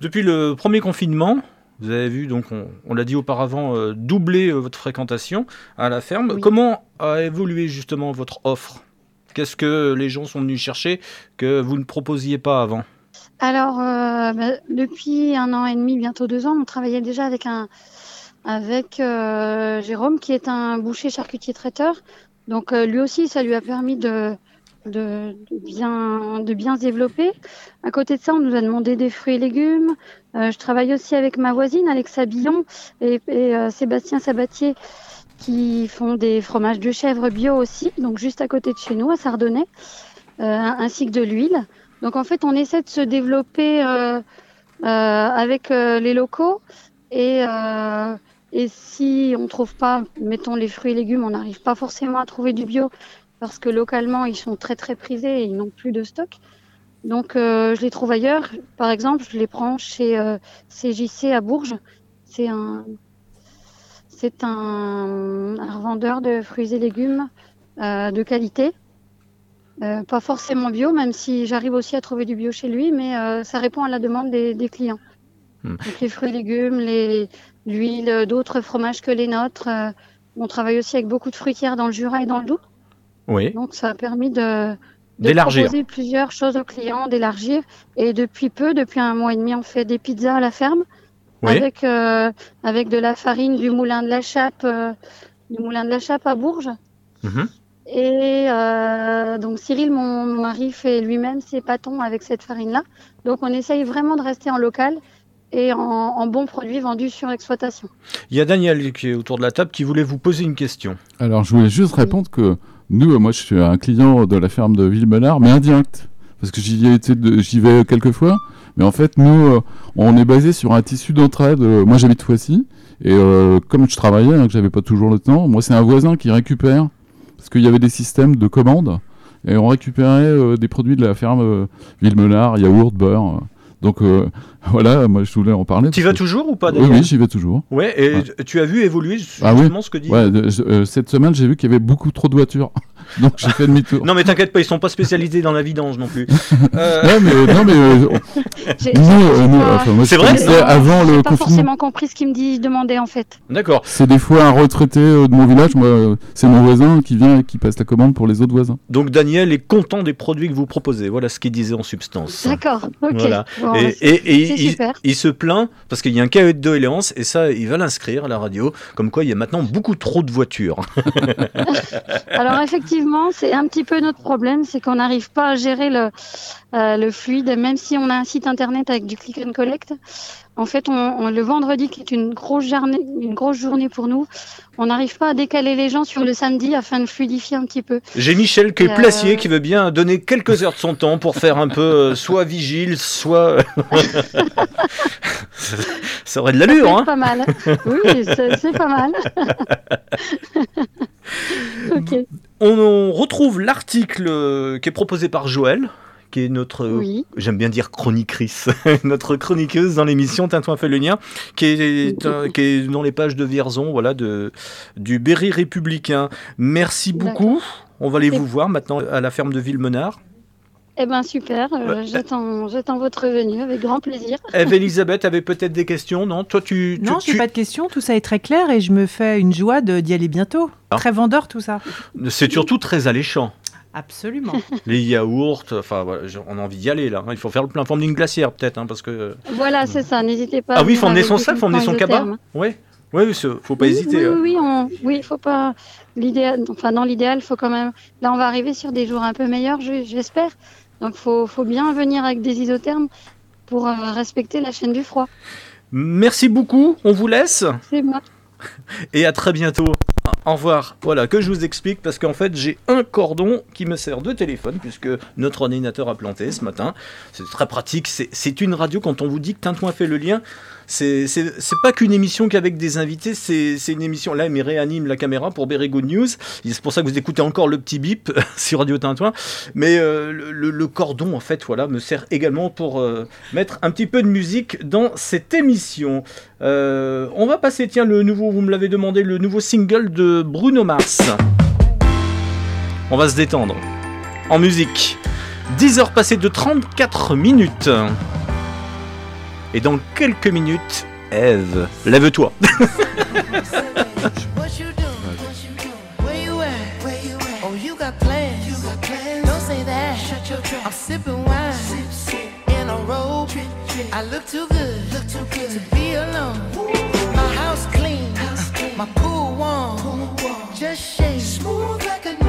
Depuis le premier confinement, vous avez vu, donc on, on l'a dit auparavant, euh, doubler euh, votre fréquentation à la ferme. Oui. Comment a évolué justement votre offre? Qu'est-ce que les gens sont venus chercher que vous ne proposiez pas avant? Alors, euh, bah, depuis un an et demi, bientôt deux ans, on travaillait déjà avec un avec euh, Jérôme, qui est un boucher charcutier traiteur. Donc euh, lui aussi, ça lui a permis de, de, de bien de bien se développer. À côté de ça, on nous a demandé des fruits et légumes. Euh, je travaille aussi avec ma voisine, Alexa Billon, et, et, euh, Sébastien Sabatier, qui font des fromages de chèvre bio aussi, donc juste à côté de chez nous, à Sardonnay, euh, ainsi que de l'huile. Donc en fait, on essaie de se développer euh, euh, avec les locaux et, et si on trouve pas, mettons les fruits et légumes, on n'arrive pas forcément à trouver du bio parce que localement ils sont très très prisés et ils n'ont plus de stock. Donc euh, je les trouve ailleurs. Par exemple, je les prends chez euh, CJC à Bourges. C'est un c'est un, un revendeur de fruits et légumes euh, de qualité. Euh, pas forcément bio, même si j'arrive aussi à trouver du bio chez lui, mais ça répond à la demande des, des clients. Hmm. Donc les fruits et légumes, les- l'huile, d'autres fromages que les nôtres. euh, on travaille aussi avec beaucoup de fruitières dans le Jura et dans le Doubs. Oui. Donc ça a permis de, de proposer plusieurs choses aux clients, d'élargir. Et depuis peu, depuis un mois et demi, on fait des pizzas à la ferme Oui. avec, euh, avec de la farine du moulin de la Chape, euh, du moulin de la Chape à Bourges. Mhm. Et euh, donc Cyril, mon mon mari, fait lui-même ses pâtons avec cette farine-là. Donc on essaye vraiment de rester en local et en, en bons produits vendus sur exploitation. Il y a Daniel qui est autour de la table qui voulait vous poser une question. Alors, je voulais juste répondre que nous, moi, je suis un client de la ferme de Villemenard, mais indirect. Parce que j'y été, de- j'y vais quelques fois. Mais en fait, nous, euh, on est basé sur un tissu d'entraide. Moi, j'habite Foissy. Et euh, comme je travaillais, hein, que j'avais pas toujours le temps, moi, c'est un voisin qui récupère. Parce qu'il y avait des systèmes de commandes. Et on récupérait euh, des produits de la ferme euh, Villemenard, yaourt, beurre. Donc, euh, voilà, moi, je voulais en parler. Tu y vas que- toujours ou pas, Oui, oui, j'y vais toujours. Ouais, et Ouais. tu as vu évoluer justement Ah oui. ce que dit. Ouais, je- euh, cette semaine, j'ai vu qu'il y avait beaucoup trop de voitures. Donc j'ai fait demi-tour. Non mais t'inquiète pas, ils sont pas spécialisés dans la vidange non plus. Euh, Non, mais, non, mais euh, nous, euh, C'est vrai avant le pas confinement. forcément compris ce qu'il me dit, demandait en fait. D'accord. C'est des fois un retraité euh, de mon village. Moi, euh, c'est mon voisin qui vient et qui passe la commande pour les autres voisins. Donc Daniel est content des produits que vous proposez. Voilà ce qu'il disait en substance. D'accord, ok. Voilà. Bon, et, et- et c'est il, super. il se plaint parce qu'il y a un cahier de doléances et ça, il va l'inscrire à la radio. Comme quoi, il y a maintenant beaucoup trop de voitures. Alors effectivement, c'est un petit peu notre problème, c'est qu'on n'arrive pas à gérer le, euh, le fluide, même si on a un site internet avec du click and collect. En fait, on, on- le vendredi, qui est une grosse, journée, une grosse journée pour nous, on n'arrive pas à décaler les gens sur le samedi afin de fluidifier un petit peu. J'ai Michel qui est Euh, placier qui veut bien donner quelques heures de son temps pour faire un peu euh, soit vigile, soit. ça aurait de l'allure, hein pas mal. Oui, c'est c'est pas mal. ok. On, retrouve l'article euh, qui est proposé par Joël, qui est notre, euh, Oui. j'aime bien dire chroniqueuse, notre chroniqueuse dans l'émission Tintouin fait le lien, qui est, qui est dans les pages de Vierzon, voilà, de, du Berry républicain. Merci beaucoup. On va aller vous voir maintenant à la ferme de Villemenard. Eh ben super, euh, j'attends votre venue avec grand plaisir. Eve Elisabeth avait peut-être des questions, non? Toi, tu. tu- Non, je tu- n'ai pas de questions, tout ça est très clair et je me fais une joie de- d'y aller bientôt. Ah. Très vendeur tout ça. C'est surtout très alléchant. Absolument. Les yaourts, enfin, voilà, j'ai- on a envie d'y aller là. hein. Il faut faire le plein forme d'une glacière peut-être, hein, parce que. Voilà, c'est ça, n'hésitez pas. Ah oui, il faut avec son sac, il faut emmener son cabas. Ouais, mais ce- faut pas oui, hésiter. Oui, hein. oui, oui, on- oui, faut pas. L'idéal, enfin dans l'idéal, faut quand même. Là, on va arriver sur des jours un peu meilleurs, je- j'espère. Donc, faut, faut bien venir avec des isothermes pour euh, respecter la chaîne du froid. Merci beaucoup, on vous laisse C'est moi. et à très bientôt. Au revoir. Voilà, que je vous explique parce qu'en fait j'ai un cordon qui me sert de téléphone puisque notre ordinateur a planté ce matin. C'est très pratique. C'est- C'est une radio quand on vous dit que Tintouin fait le lien. C'est pas qu'une émission qu'avec des invités, c'est une émission. Là, il réanime la caméra pour Good News. C'est pour ça que vous écoutez encore le petit bip sur Radio Tintouin. Mais euh, le cordon, en fait, voilà, me sert également pour euh, mettre un petit peu de musique dans cette émission. Euh, on va passer, tiens, le nouveau, vous me l'avez demandé, le nouveau single de Bruno Mars. On va se détendre. En musique. 10 heures passées de 34 minutes. Et dans quelques minutes, Eve, lève-toi. What you doing? Where you at? Where you at? Oh, you got plans. You got plans. Don't say that. Shut your trap. I'm sipping wine. Sip, sip. In a robe. Drip, drip. I look too good. Look too good to be alone. My house clean. House clean. My pool warm. Pool warm. Just shake. Smooth like a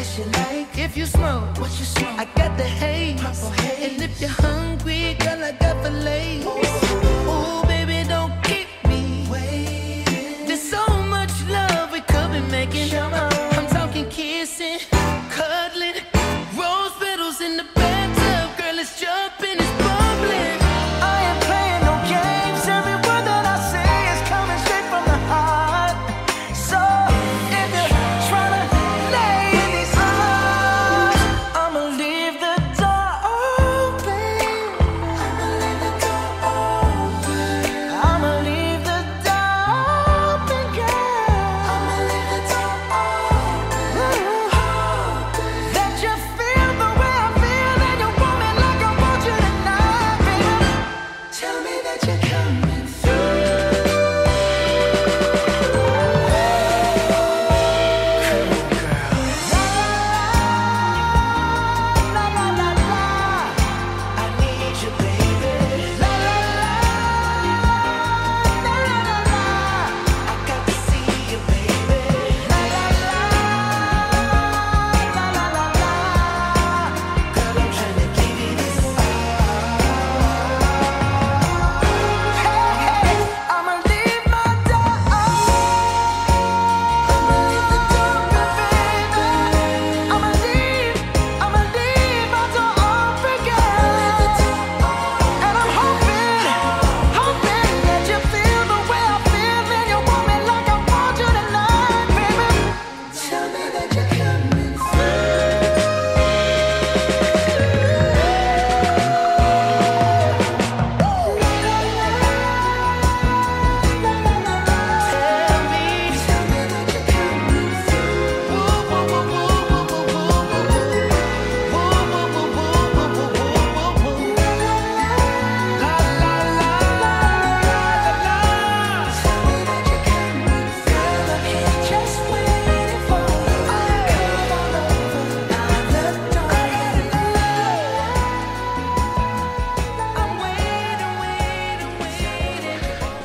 Unless you like. If you smoke, what you smoke? I got the haze. haze. And if you're hungry, girl, I got fillets. Ooh, baby, don't keep me waiting. There's so much love we could be making. I'm talking kissing,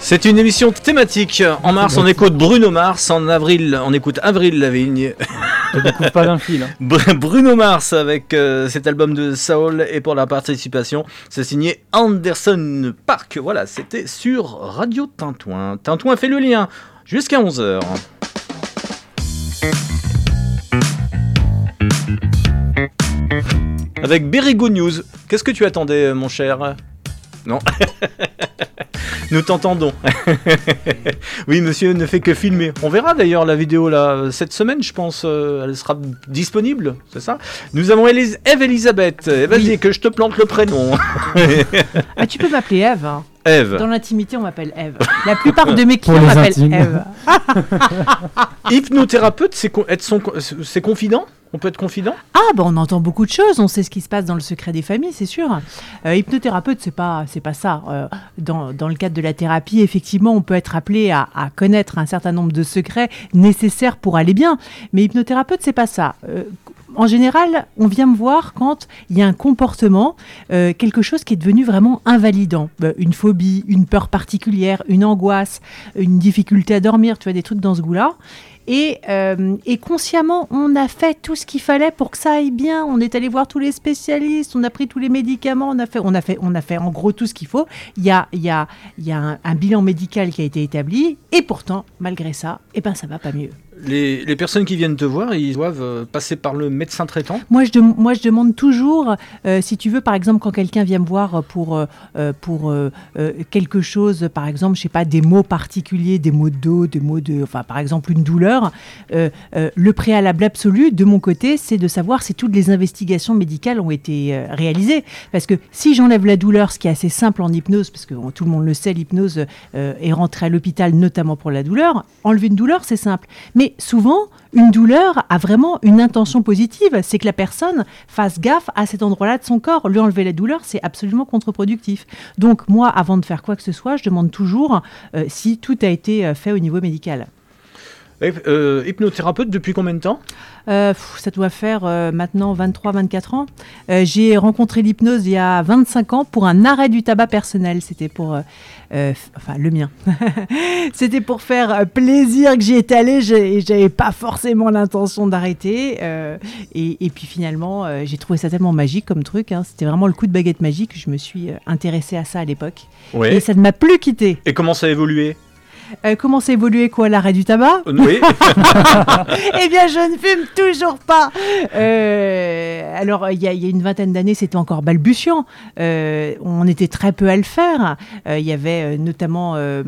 C'est une émission thématique. En mars, on écoute Bruno Mars. En avril, on écoute Avril Lavigne. Je pas d'un fil. hein. Br- Bruno Mars avec euh, cet album de Saul et pour la participation, c'est signé Anderson Park. Voilà, c'était sur Radio Tintouin. Tintouin fait le lien jusqu'à 11h. Avec Berry Good News. Qu'est-ce que tu attendais, mon cher? Non Nous t'entendons. oui, monsieur ne fait que filmer. On verra d'ailleurs la vidéo là cette semaine, je pense. euh, elle sera disponible, c'est ça? Nous avons Eve Elisabeth. Eh, Vas-y, que je te plante le prénom. Ah, tu peux m'appeler Eve. hein. Eve. Dans l'intimité, on m'appelle Eve. La plupart de mes clients m'appellent. Eve. Hypnothérapeute, c'est con- être son, c'est confident? On peut être confident? Ah, bah on entend beaucoup de choses, on sait ce qui se passe dans le secret des familles, c'est sûr. Euh, hypnothérapeute, c'est pas, c'est pas ça. Euh, dans, dans le cadre de la thérapie, effectivement, on peut être appelé à, connaître un certain nombre de secrets nécessaires pour aller bien. Mais hypnothérapeute, c'est pas ça. Euh, en général, on vient me voir quand il y a un comportement, euh, quelque chose qui est devenu vraiment invalidant. Euh, une phobie, une peur particulière, une angoisse, une difficulté à dormir, tu vois, des trucs dans ce goût-là. Et, euh, et consciemment, on a fait tout ce qu'il fallait pour que ça aille bien. On est allé voir tous les spécialistes, on a pris tous les médicaments, on a fait, on a fait, on a fait en gros tout ce qu'il faut. Il y a, il y a, il y a un, un bilan médical qui a été établi, et pourtant, malgré ça, eh ben, ça va pas mieux. Les, personnes qui viennent te voir, ils doivent euh, passer par le médecin traitant Moi je, demande toujours, euh, si tu veux, par exemple, quand quelqu'un vient me voir pour, euh, pour quelque chose, par exemple, je sais pas, des mots particuliers, des mots de dos, des mots de, enfin, par exemple, une douleur, le préalable absolu, de mon côté, c'est de savoir si toutes les investigations médicales ont été réalisées. Parce que si j'enlève la douleur, ce qui est assez simple en hypnose, parce que tout le monde le sait, l'hypnose est rentrée à l'hôpital notamment pour la douleur, enlever une douleur, c'est simple. Mais souvent, une douleur a vraiment une intention positive, c'est que la personne fasse gaffe à cet endroit-là de son corps. Lui enlever la douleur, c'est absolument contre-productif. Donc moi, avant de faire quoi que ce soit, je demande toujours euh, si tout a été euh, fait au niveau médical. Euh, Hypnothérapeute depuis combien de temps? Euh, ça doit faire euh, maintenant 23-24 ans. Euh, J'ai rencontré l'hypnose il y a 25 ans pour un arrêt du tabac personnel. C'était pour, enfin le mien. C'était pour faire plaisir que j'y étais allée. J'avais pas forcément l'intention d'arrêter. et, et puis finalement, j'ai trouvé ça tellement magique comme truc. hein. C'était vraiment le coup de baguette magique. Je me suis intéressée à ça à l'époque. Ouais. Et ça ne m'a plus quitté. Et comment ça a évolué? Euh, comment s'est évolué quoi l'arrêt du tabac Euh, Oui. eh bien, je ne fume toujours pas. Euh, alors, il y, a- il y a une vingtaine d'années, c'était encore balbutiant. Euh, on était très peu à le faire. Il y avait notamment un,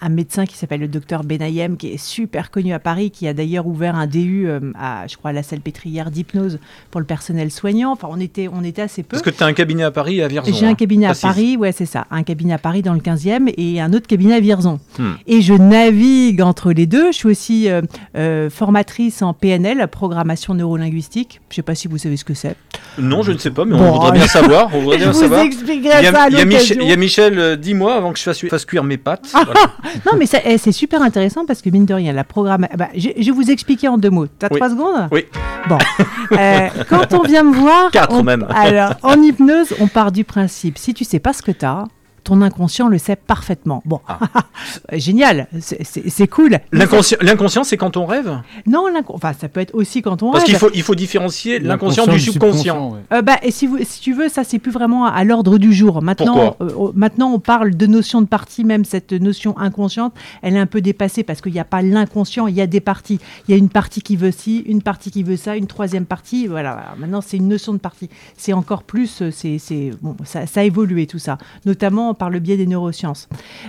un médecin qui s'appelle le docteur Benayem, qui est super connu à Paris, qui a d'ailleurs ouvert un DU à, je crois, à la salle pétrière d'hypnose pour le personnel soignant. Enfin, on était, on était assez peu. Parce que tu as un cabinet à Paris et à Vierzon. J'ai un hein. cabinet à. Paris, ouais, c'est ça. Un cabinet à Paris dans le 15e et un autre cabinet à Vierzon. Hmm. Et je navigue entre les deux. Je suis aussi euh, euh, formatrice en PNL, programmation neurolinguistique. Je ne sais pas si vous savez ce que c'est. Non, je ne sais pas, mais on voudrait bien savoir. On voudrait je bien vous savoir. expliquerai il y a, ça à il y a Mich- l'occasion. il y a Michel, euh, dis-moi avant que je fasse, fasse cuire mes pâtes. Voilà. Non, mais ça- eh, c'est super intéressant parce que mine de rien, la programme. bah, je, je vais vous expliquer en deux mots. T'as Oui. trois secondes? Oui. Bon. Euh, quand on vient me voir. Quatre on- même. Alors, en hypnose, on part du principe si tu sais pas ce que tu as, ton inconscient le sait parfaitement. Bon, génial, c'est- cool. L'inconscient, l'inconscient, c'est quand on rêve? Non, enfin, ça peut être aussi quand on Parce rêve. qu'il faut, il faut différencier l'inconscient du subconscient. Euh, bah, et si, vous, si tu veux, ça c'est plus vraiment à l'ordre du jour. Maintenant, Pourquoi? euh, maintenant, on parle de notion de partie, même cette notion inconsciente, elle est un peu dépassée parce qu'il n'y a pas l'inconscient, il y a des parties. Il y a une partie qui veut ci, une partie qui veut ça, une troisième partie. Voilà. Alors Maintenant, c'est une notion de partie. C'est encore plus, euh, c'est, c'est bon, ça, ça a évolué tout ça, notamment par le biais des neurosciences.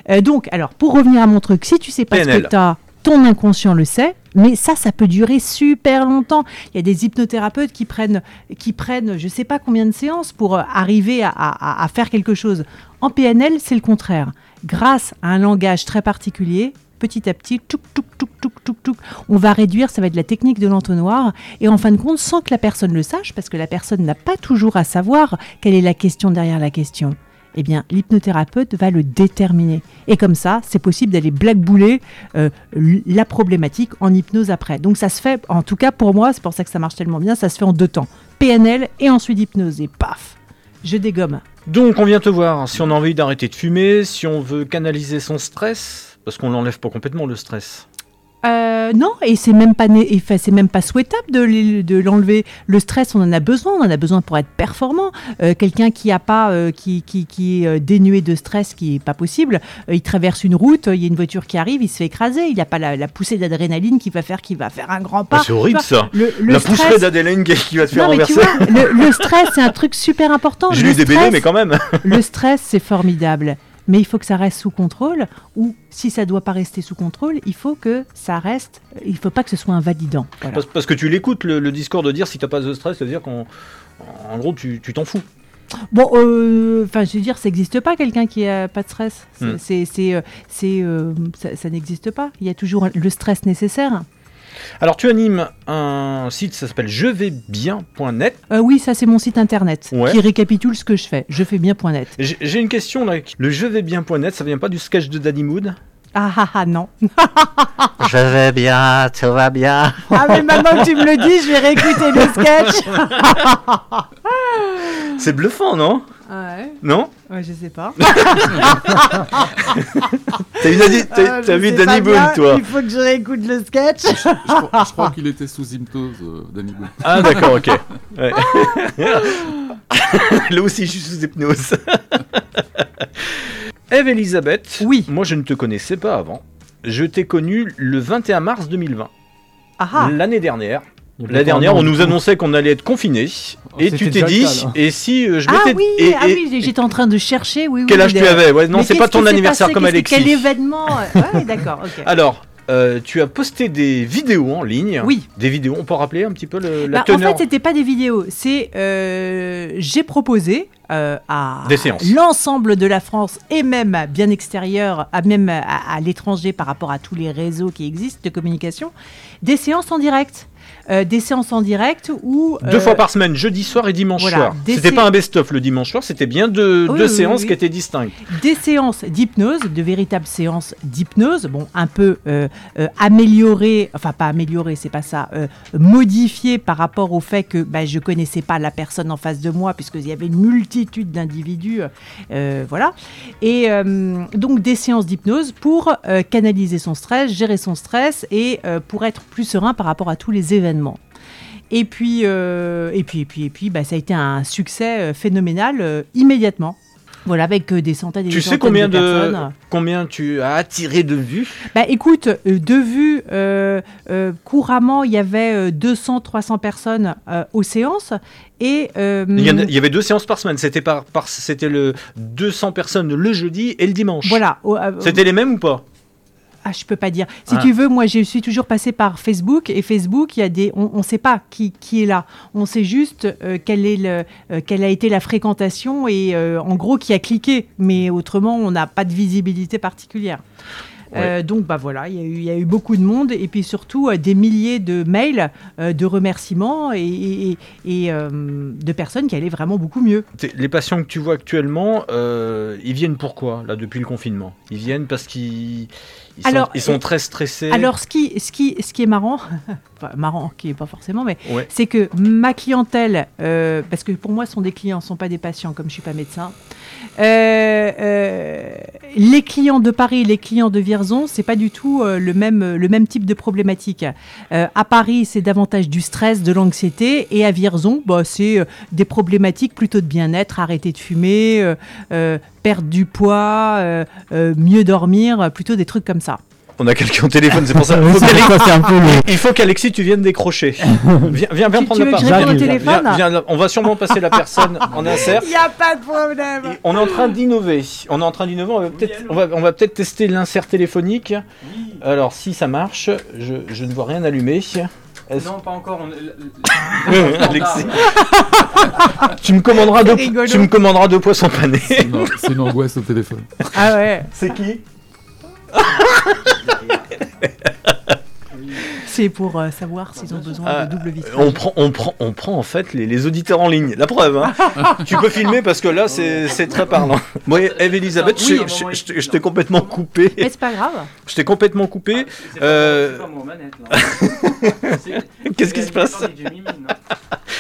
Euh, donc, alors, pour revenir à mon truc, si tu sais pas ce PNL. que tu as, ton inconscient le sait, mais ça, ça peut durer super longtemps. Il y a des hypnothérapeutes qui prennent, qui prennent je sais pas combien de séances pour euh, arriver à, à- à faire quelque chose. En PNL, c'est le contraire. Grâce à un langage très particulier, petit à petit, touc, touc, touc, on va réduire, ça va être la technique de l'entonnoir, et en fin de compte, sans que la personne le sache, parce que la personne n'a pas toujours à savoir quelle est la question derrière la question eh bien, l'hypnothérapeute va le déterminer. Et comme ça, c'est possible d'aller blackbouler euh, la problématique en hypnose après. Donc ça se fait, en tout cas pour moi, c'est pour ça que ça marche tellement bien, ça se fait en deux temps. PNL et ensuite hypnose. Et paf, je dégomme. Donc, on vient te voir si on a envie d'arrêter de fumer, si on veut canaliser son stress, parce qu'on l'enlève pas complètement le stress. Euh, non, et c'est même pas né- c'est même pas souhaitable de, l'enlever. Le stress, on en a besoin, on en a besoin pour être performant. Euh, Quelqu'un qui a pas, euh, qui, qui, qui est euh, dénué de stress, qui est pas possible. euh, il traverse une route, il y a une voiture qui arrive, il se fait écraser. Il n'y a pas la, la poussée d'adrénaline qui va faire qu'il va faire un grand pas. Ah, c'est horrible ça. Le, le La stress- pousserie d'Adélaine qui, va te faire Non, mais tu renverser. vois, le, le stress, c'est un truc super important. J'ai lu des BD, mais quand même. le stress, c'est formidable. Mais il faut que ça reste sous contrôle, ou si ça doit pas rester sous contrôle, il faut que ça reste. Il faut pas que ce soit invalidant. Voilà. Parce, parce que tu l'écoutes, le, le discours de dire si t'as pas de stress, ça veut dire qu'en en gros, tu tu t'en fous. Bon, euh, enfin, je veux dire, ça n'existe pas quelqu'un qui a pas de stress. C'est, Hmm. c'est, c'est, euh, euh, ça, ça n'existe pas. Il y a toujours le stress nécessaire. Alors, tu animes un site, ça s'appelle jevais-bien.net. Euh, oui, ça c'est mon site internet Ouais. qui récapitule ce que je fais. Je fais bien.net. J'ai j'ai une question là. Le jevais-bien.net, ça vient pas du sketch de Danny Mood? Ah ah ah non. Je vais bien, tout va bien. ah mais maintenant que tu me le dis, je vais réécouter le sketch. C'est bluffant, non? Ouais. Non Ouais, je sais pas. T'as vu, Danny- t'as- Ah, vu Danny Boone, bien, toi Il faut que je réécoute le sketch. Je crois, je crois qu'il était sous hypnose, euh, Danny Boone. Ah, d'accord, ok. Ouais. Là aussi, je suis sous hypnose. Eve Elisabeth, oui. moi je ne te connaissais pas avant. Je t'ai connu le 21 mars 2020, Ah ah. l'année dernière. Il y a L'année bientôt un dernière, on nous annonçait qu'on allait être confinés. Oh, et tu t'es dit, cas, et si euh, je Ah m'étais. oui, et- ah oui, j'étais en train de chercher. Oui, oui, Quel âge tu avais Ouais, non, c'est pas ton anniversaire passé comme Qu'est-ce Alexis. que- Quel événement Ouais, d'accord, ok. Alors, euh, tu as posté des vidéos en ligne. Oui. Des vidéos. On peut rappeler un petit peu le- la Bah, en fait, c'était pas des vidéos. C'est euh, j'ai proposé euh, à Des séances. l'ensemble de la France et même bien extérieur, à même à, à l'étranger par rapport à tous les réseaux qui existent de communication, des séances en direct. Euh, des séances en direct où Deux euh, fois par semaine, jeudi soir et dimanche voilà, soir. C'était sé- pas un best-of le dimanche soir, c'était bien deux, Oui, deux oui, séances oui. qui étaient distinctes. des séances d'hypnose, de véritables séances d'hypnose, bon, un peu euh, améliorées, enfin pas améliorées, c'est pas ça, modifiées par rapport au fait que bah, je connaissais pas la personne en face de moi, puisqu'il y avait une multitude d'individus, voilà. Et donc des séances d'hypnose pour canaliser son stress, gérer son stress et pour être plus serein par rapport à tous les événements. Et puis, euh, et puis, et puis, et puis, bah, ça a été un succès euh, phénoménal euh, immédiatement. Voilà, avec des centaines et des Tu sais centaines combien de de, personnes. combien tu as attiré de vues? Bah écoute, de vue, euh, euh, couramment, il y avait 200-300 personnes euh, aux séances. Et, il y, avait deux séances par semaine. C'était par, par c'était le 200 personnes le jeudi et le dimanche. Voilà. C'était les mêmes ou pas? Ah, je peux pas dire. Si Ah. tu veux, moi, je suis toujours passée par Facebook et Facebook, il y a des, on ne sait pas qui, qui est là. On sait juste euh, quelle est le, euh, quelle a été la fréquentation et euh, en gros qui a cliqué. Mais autrement, on n'a pas de visibilité particulière. Euh, donc bah voilà, il y, a eu- il y a eu beaucoup de monde et puis surtout euh, des milliers de mails euh, de remerciements et, et- de personnes qui allaient vraiment beaucoup mieux. Les patients que tu vois actuellement, ils viennent pourquoi là depuis le confinement? Ils viennent parce qu'ils ils sont, Alors, ils sont très stressés. Alors, ce qui, ce qui, ce qui est marrant, enfin, marrant, qui est pas forcément, mais Ouais. c'est que ma clientèle, euh, parce que pour moi, ce sont des clients, ce ne sont pas des patients, comme je suis pas médecin. euh, euh, les clients de Paris, les clients de Vierzon, c'est pas du tout le même, le même type de problématique. À Paris, c'est davantage du stress, de l'anxiété, et à Vierzon, bah, c'est des problématiques plutôt de bien-être, arrêter de fumer, perdre du poids, mieux dormir, plutôt des trucs comme ça. On a quelqu'un au téléphone, c'est pour ça. Faut Il faut qu'Alexis, tu viennes décrocher. viens, viens, viens Tu- prendre tu la parole. Viens, viens, on va sûrement passer la personne en insert. Il n'y a pas de problème. On est en train d'innover. On est en train d'innover. On va peut-être, on va, on va peut-être tester l'insert téléphonique. Alors, si ça marche, je, je ne vois rien allumer. Non, pas encore. Alexis. tu me commanderas deux, rigolo. tu me commanderas deux poissons panés. C'est une angoisse au téléphone. Ah ouais. C'est qui? yeah. C'est pour euh, savoir s'ils ont besoin Ah, de double vitrage. on prend, on prend, on prend en fait les, les auditeurs en ligne. La preuve. hein. tu peux filmer parce que là, c'est très parlant. Moi, Eve Elisabeth, Oui. je- je- je- je t'ai complètement coupé. Mais c'est pas grave. Je t'ai complètement coupé. Euh, Qu'est-ce qui se passe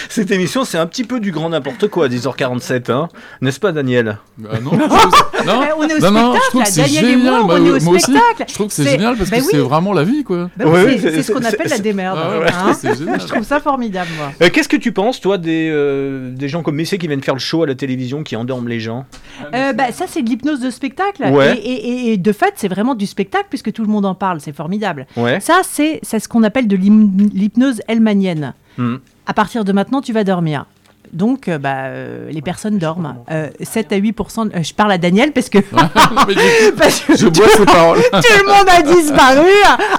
Cette émission, c'est un petit peu du grand n'importe quoi à 10h47, hein N'est-ce pas, Daniel? Bah non, trouve- non, Eh, on est au non, non, spectacle, Daniel et moi, on est au spectacle. je trouve que c'est C'est- génial parce bah que c'est vraiment la vie, quoi. Bah c'est ce qu'on c'est- appelle la démerde. Ah ouais, hein. Je trouve ça formidable, moi. Euh, Qu'est-ce que tu penses, toi, des, euh, des gens comme Messier qui viennent faire le show à la télévision, qui endorment les gens? Euh, bah, ça, c'est de l'hypnose de spectacle. Ouais. Et, et- et de fait, c'est vraiment du spectacle puisque tout le monde en parle. C'est formidable. Ouais. Ça, c'est ce qu'on appelle de l'hypnose helmanienne. Hmm. À partir de maintenant, tu vas dormir. Donc, euh, bah, euh, les personnes dorment. Euh, 7 à 8% euh, Je parle à Daniel parce que, parce que je bois ses paroles. tout le monde a disparu.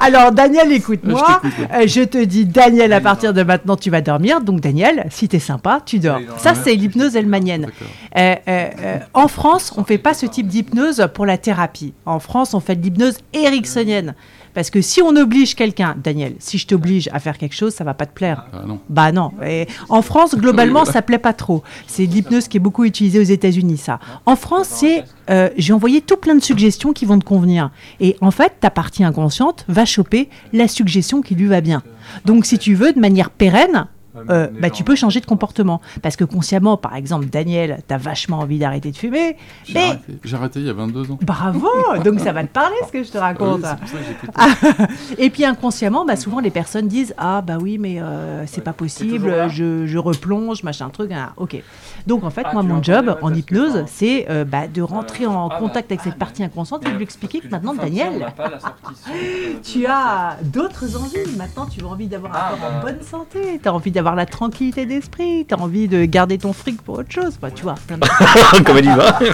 Alors, Daniel, écoute-moi. Je. Euh, te dis, Daniel, à partir de maintenant, tu vas dormir. Donc, Daniel, si t'es sympa, tu dors. Ça, c'est l'hypnose helmanienne. Euh, euh, euh, en France, on fait pas ce type d'hypnose pour la thérapie. En France, on fait de l'hypnose ericksonienne. Parce que si on oblige quelqu'un, Daniel, si je t'oblige à faire quelque chose, ça va pas te plaire. Ah non. Bah non. Et en France, globalement, ça plaît pas trop. C'est l'hypnose qui est beaucoup utilisée aux États-Unis, ça. En France, c'est euh, j'ai envoyé tout plein de suggestions qui vont te convenir. Et en fait, ta partie inconsciente va choper la suggestion qui lui va bien. Donc, si tu veux, de manière pérenne, euh, bah, tu peux changer de comportement. Parce que consciemment, par exemple, Daniel, tu as vachement envie d'arrêter de fumer. J'ai Mais arrêté. Arrêté il y a 22 ans. bravo Donc ça va te parler ce que je te Ah oui, raconte. c'est pour ça que j'écoute. Et puis inconsciemment, bah, souvent les personnes disent Ah, bah oui, mais euh, c'est pas possible, je, je replonge, machin truc. ah, ok. Donc en fait, moi, mon job en hypnose, c'est euh, bah, de rentrer en contact avec cette partie inconsciente et de lui expliquer que maintenant, Daniel, tu as d'autres envies. Maintenant, tu as envie d'avoir un corps en bonne santé, tu as envie d'avoir la tranquillité d'esprit, tu as envie de garder ton fric pour autre chose. Bah, tu vois, plein de Comme elle y va.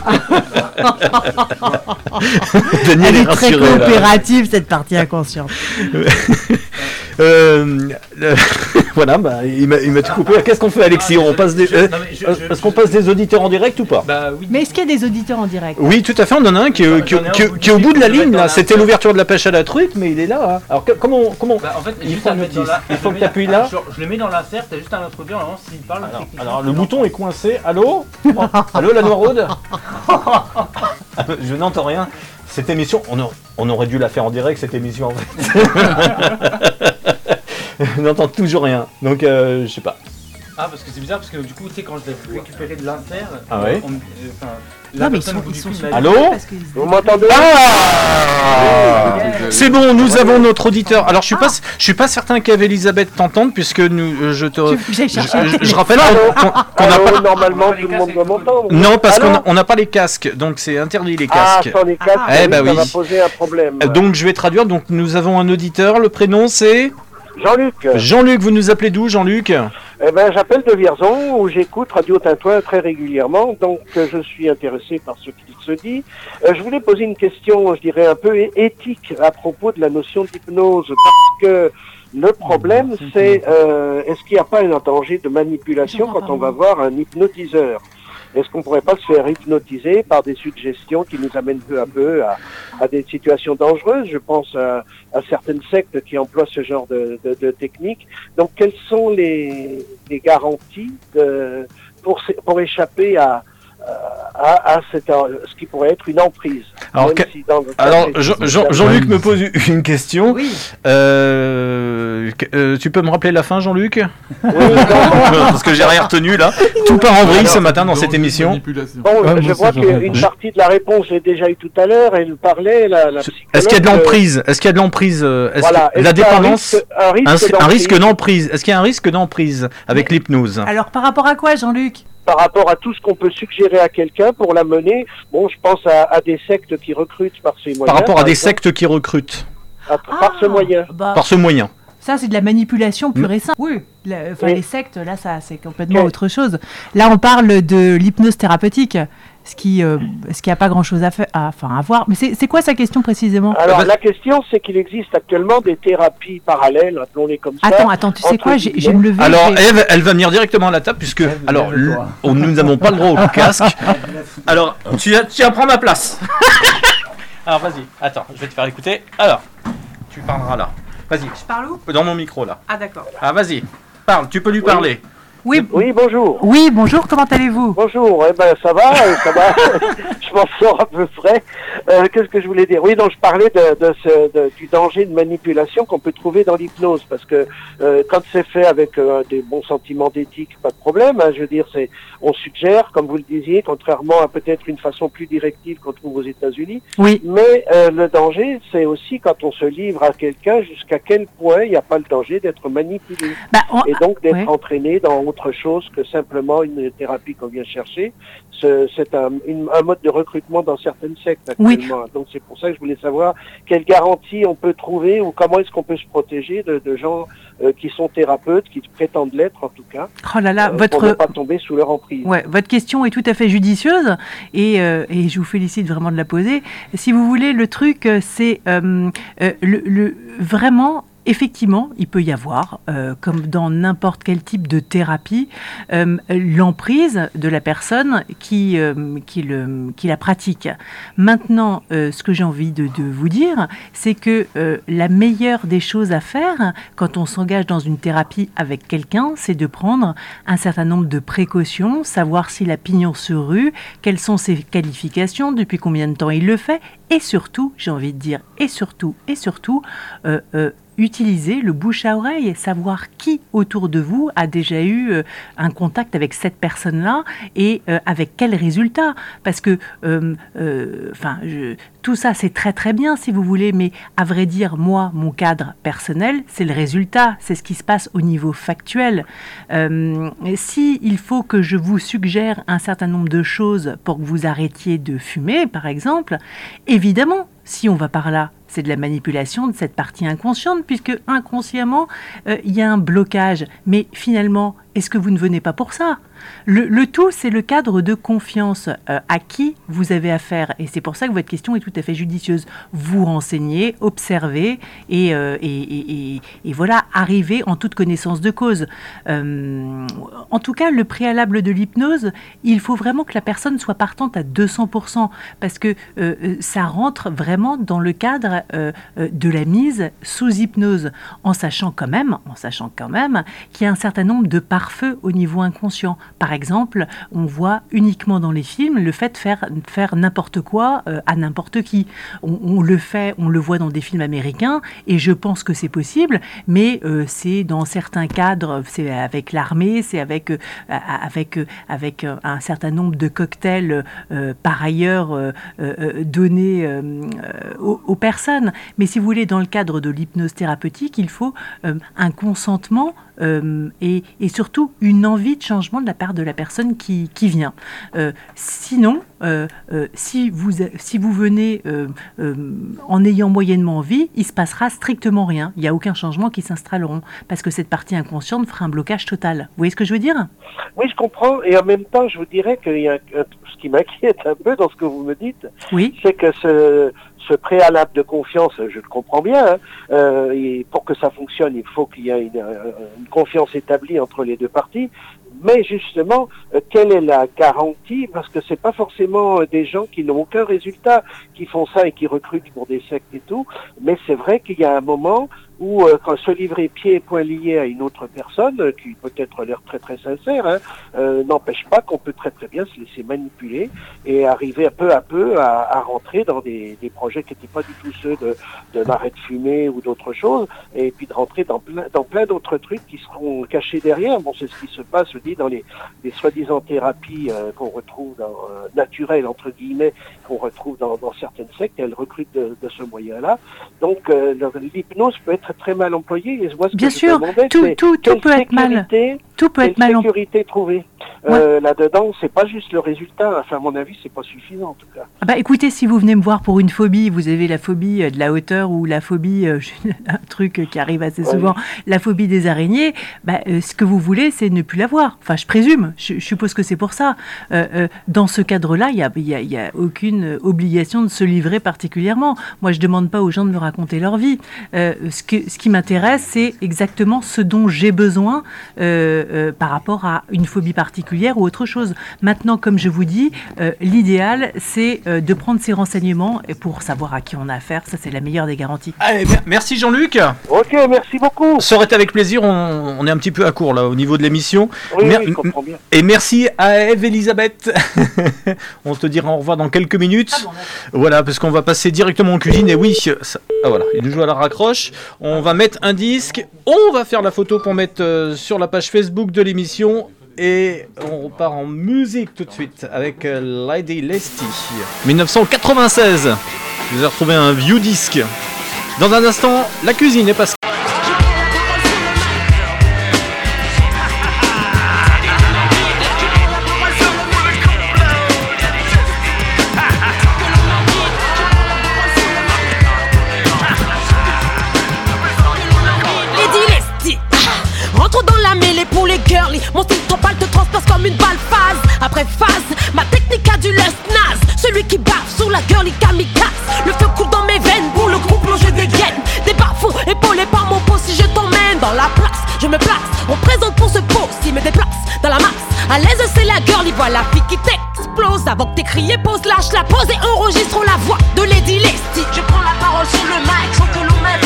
Daniel Elle est est très là. coopérative, cette partie inconsciente. Euh, euh, voilà, bah, il m'a il m'a tout coupé. Qu'est-ce qu'on fait, Alexis On passe des, euh, Est-ce qu'on passe des auditeurs en direct ou pas Bah oui. Mais est-ce qu'il y a des auditeurs en direct? Oui, tout à fait. On en a un qui est, qui, qui- au bout qui est au du bout de la ligne. là. C'était l'ouverture de la pêche à la truite, mais il est là. hein. Alors que- comment, comment Bah, en fait, Il faut que le t'appuies mets- là. Je, je le mets dans l'insert, t'as juste à l'introduire, normalement s'il parle. alors, le bouton est coincé. Allô Allô, la Noiraude Je n'entends rien. Cette émission, on, a- on aurait dû la faire en direct, cette émission en fait. Je n'entends toujours rien. Donc, euh, je sais pas. Ah, parce que c'est bizarre, parce que du coup, tu sais, quand je l'ai récupéré de l'insert, Ah ouais on me- euh, enfin, la Non, mais ils sont, ils sont Allô Vous m'entendez Ah C'est bon, nous avons notre auditeur. Alors, je suis pas, je suis pas certain qu'Elisabeth t'entende puisque nous, euh, je te, je, rappelle qu'on- n'a pas. normalement, tout le monde doit m'entendre. Non, parce qu'on n'a pas les casques, donc c'est interdit les Ah, casques. sans les casques, Eh oui, bah ça va poser un problème. Donc je vais traduire. Donc nous avons un auditeur. Le prénom c'est Jean-Luc, Jean-Luc. Vous nous appelez d'où, Jean-Luc? Eh ben, j'appelle de Vierzon où j'écoute Radio Tintouin très régulièrement, donc euh, je suis intéressé par ce qu'il se dit. Euh, je voulais poser une question, je dirais un peu éthique à propos de la notion d'hypnose, parce que le problème c'est euh, est-ce qu'il n'y a pas un danger de manipulation quand on va voir un hypnotiseur? Est-ce qu'on pourrait pas se faire hypnotiser par des suggestions qui nous amènent peu à peu à, à des situations dangereuses Je pense à, à certaines sectes qui emploient ce genre de, de, de techniques. Donc, quelles sont les, les garanties de, pour, pour échapper à, à, à cette, ce qui pourrait être une emprise Alors, Même que- si dans le cas Alors précis, Jean- c'est Jean- jamais- Jean-Luc me pose une question. Oui. Euh, que- euh, tu peux me rappeler la fin, Jean-Luc? Oui, Parce que j'ai rien retenu là. Tout part en vrille ce matin dans cette émission. Bon, Ah, je vois qu'une partie de la réponse, j'ai déjà eu tout à l'heure. Elle parlait, la, la Est-ce qu'il y a de l'emprise? Est-ce qu'il y a de l'emprise euh, Est-ce Voilà. La qu'il y a un dépendance risque- un risque d'emprise? Est-ce qu'il y a un risque d'emprise avec l'hypnose? Alors par rapport à quoi, Jean-Luc? Par rapport à tout ce qu'on peut suggérer à quelqu'un pour la mener. Bon, je pense à, à des sectes qui recrutent par ces moyens. Par rapport à des exemple, sectes qui recrutent à- par ce Ah, moyen. bah, par ce moyen Ça, c'est de la manipulation pure et simple. Oui. la- Enfin, Oui. les sectes, là, ça, c'est complètement autre chose. Là, on parle de l'hypnose thérapeutique, ce qui, euh, ce qui a pas grand-chose à faire, à, enfin, à voir. Mais c'est c'est quoi sa question précisément? Alors, bah- la question, c'est qu'il existe actuellement des thérapies parallèles, appelons-les comme ça. Attends, attends, tu sais quoi? Je vais me lever. Alors, Eve, elle va venir directement à la table puisque, alors, on- nous n'avons pas le droit au casque. Alors, tu, as- tu vas prendre ma place. alors, vas-y. Attends, je vais te faire écouter. Alors, tu parleras là. Vas-y. Je parle où? Dans mon micro là. Ah, d'accord. Ah, vas-y. Parle. Tu peux lui parler. Oui. Oui, bonjour. Oui, bonjour, comment allez-vous? Bonjour, eh ben ça va, ça va. je m'en sors à peu près. Euh, Qu'est-ce que je voulais dire? Oui, donc je parlais de, de ce, de- du danger de manipulation qu'on peut trouver dans l'hypnose, parce que euh, quand c'est fait avec euh, des bons sentiments d'éthique, pas de problème. hein. je veux dire, c'est on suggère, comme vous le disiez, contrairement à peut-être une façon plus directive qu'on trouve aux États-Unis. Oui. Mais le danger, c'est aussi quand on se livre à quelqu'un, jusqu'à quel point il n'y a pas le danger d'être manipulé. Bah, on- Et donc d'être entraîné dans autre chose que simplement une thérapie qu'on vient chercher. Ce- C'est un, mode de recrutement dans certaines sectes Oui. actuellement. Donc c'est pour ça que je voulais savoir quelle garantie on peut trouver ou comment est-ce qu'on peut se protéger de, de gens euh, qui sont thérapeutes, qui prétendent l'être en tout cas, Oh là là, euh, pour ne votre, pas tomber sous leur emprise. Ouais, votre question est tout à fait judicieuse et, euh, et je vous félicite vraiment de la poser. Si vous voulez, le truc, c'est le, le- vraiment. Effectivement, il peut y avoir, euh, comme dans n'importe quel type de thérapie, euh, l'emprise de la personne qui, euh, qui, le, qui la pratique. Maintenant, ce que j'ai envie de, de vous dire, c'est que la meilleure des choses à faire quand on s'engage dans une thérapie avec quelqu'un, c'est de prendre un certain nombre de précautions, savoir s'il a pignon sur rue, quelles sont ses qualifications, depuis combien de temps il le fait, et surtout, j'ai envie de dire, et surtout, et surtout, utiliser le bouche à oreille, savoir qui autour de vous a déjà eu euh, un contact avec cette personne-là et euh, avec quel résultat. Parce que, euh, tout ça c'est très très bien si vous voulez, mais à vrai dire, moi, mon cadre personnel, c'est le résultat, c'est ce qui se passe au niveau factuel. Euh, si il faut que je vous suggère un certain nombre de choses pour que vous arrêtiez de fumer, par exemple, évidemment, si on va par là, c'est de la manipulation de cette partie inconsciente, puisque inconsciemment, euh, il y a un blocage. Mais finalement, est-ce que vous ne venez pas pour ça? Le, tout, c'est le cadre de confiance euh, à qui vous avez affaire. Et c'est pour ça que votre question est tout à fait judicieuse. Vous renseignez, observez et, euh, voilà, arrivez en toute connaissance de cause. Euh, en tout cas, le préalable de l'hypnose, il faut vraiment que la personne soit partante à 200%, parce que ça rentre vraiment dans le cadre de la mise sous hypnose, en sachant quand même, en sachant quand même qu'il y a un certain nombre de pare-feux au niveau inconscient. Par exemple, on voit uniquement dans les films le fait de faire, faire n'importe quoi euh, à n'importe qui. On, le fait, on le voit dans des films américains, et je pense que c'est possible, mais euh, c'est dans certains cadres, c'est avec l'armée, c'est avec, euh, avec, avec un certain nombre de cocktails par ailleurs donnés aux, personnes. Mais si vous voulez, dans le cadre de l'hypnose thérapeutique, il faut un consentement et, et surtout une envie de changement de la part de la personne qui, qui vient. Euh, sinon, euh, euh, si, vous, si vous venez en ayant moyennement envie, il se passera strictement rien. Il n'y a aucun changement qui s'installeront parce que cette partie inconsciente fera un blocage total. Vous voyez ce que je veux dire? Oui, je comprends. Et en même temps, je vous dirais un- ce qui m'inquiète un peu dans ce que vous me dites, Oui. c'est que ce, ce préalable de confiance, je le comprends bien, hein, euh, et pour que ça fonctionne, il faut qu'il y ait une, euh, confiance établie entre les deux parties. Mais justement, euh, quelle est la garantie? Parce que c'est pas forcément des gens qui n'ont aucun résultat qui font ça et qui recrutent pour des sectes et tout. Mais c'est vrai qu'il y a un moment où euh, quand se livrer pieds et poings liés à une autre personne, euh, qui peut être l'air très très sincère, hein, euh, n'empêche pas qu'on peut très très bien se laisser manipuler et arriver peu à peu à, à rentrer dans des, des projets qui n'étaient pas du tout ceux de, de l'arrêt de fumer ou d'autres choses, et puis de rentrer dans plein, dans plein d'autres trucs qui seront cachés derrière. Bon, c'est ce qui se passe, je dis, dans les, les soi-disant thérapies euh, qu'on retrouve dans, euh, naturelles, entre guillemets, qu'on retrouve dans, dans certaines sectes, elles recrutent de, de ce moyen-là. Donc, euh, l'hypnose peut être très mal employée. Et moi, ce que Bien je sûr, tout, peut être mal. Tout peut être mal sécurité trouver euh, là-dedans, c'est pas juste le résultat. Enfin, à mon avis, c'est pas suffisant en tout cas. Ah bah écoutez, si vous venez me voir pour une phobie, vous avez la phobie euh, de la hauteur ou la phobie, euh, un truc qui arrive assez Ouais. souvent, la phobie des araignées, bah, euh, ce que vous voulez, c'est ne plus la voir. Enfin, je présume, je, je suppose que c'est pour ça. Euh, euh, dans ce cadre-là, il n'y a, y a- il y a aucune euh, obligation de se livrer particulièrement. Moi, je ne demande pas aux gens de me raconter leur vie. Euh, ce, que, ce qui m'intéresse, c'est exactement ce dont j'ai besoin euh, par rapport à une phobie particulière ou autre chose. Maintenant, comme je vous dis, euh, l'idéal, c'est euh, de prendre ces renseignements et pour savoir à qui on a affaire. Ça, c'est la meilleure des garanties. Allez, merci Jean-Luc. Ok, merci beaucoup. Ça aurait été avec plaisir, on, on est un petit peu à court là au niveau de l'émission. Oui, Mer- oui, je comprends bien. Et merci à Eve Elisabeth. on te dira au revoir dans quelques minutes. Voilà, parce qu'on va passer directement en cuisine. Et oui, ça- ah voilà, il nous joue à la raccroche. On va mettre un disque. On va faire la photo pour mettre euh, sur la page Facebook de l'émission. Et on repart en musique tout de suite avec euh, Lady Lesty. 1996. Je vous ai retrouvé un vieux disque. Dans un instant, la cuisine est passée. Ma technique a du lust naze. Celui qui bave sur la girly kamikaze. Le feu coule dans mes veines pour le groupe plongé des gaines Des bafous épaulés par mon pot si je t'emmène dans la place Je me place, on présente pour ce pot Si me déplace dans la masse. À l'aise c'est la girly, voilà la fille qui t'explose. Avant que t'aies crié pause, lâche la pause et enregistre la voix de Lady Lesty Je prends la parole sur le mic sans que l'on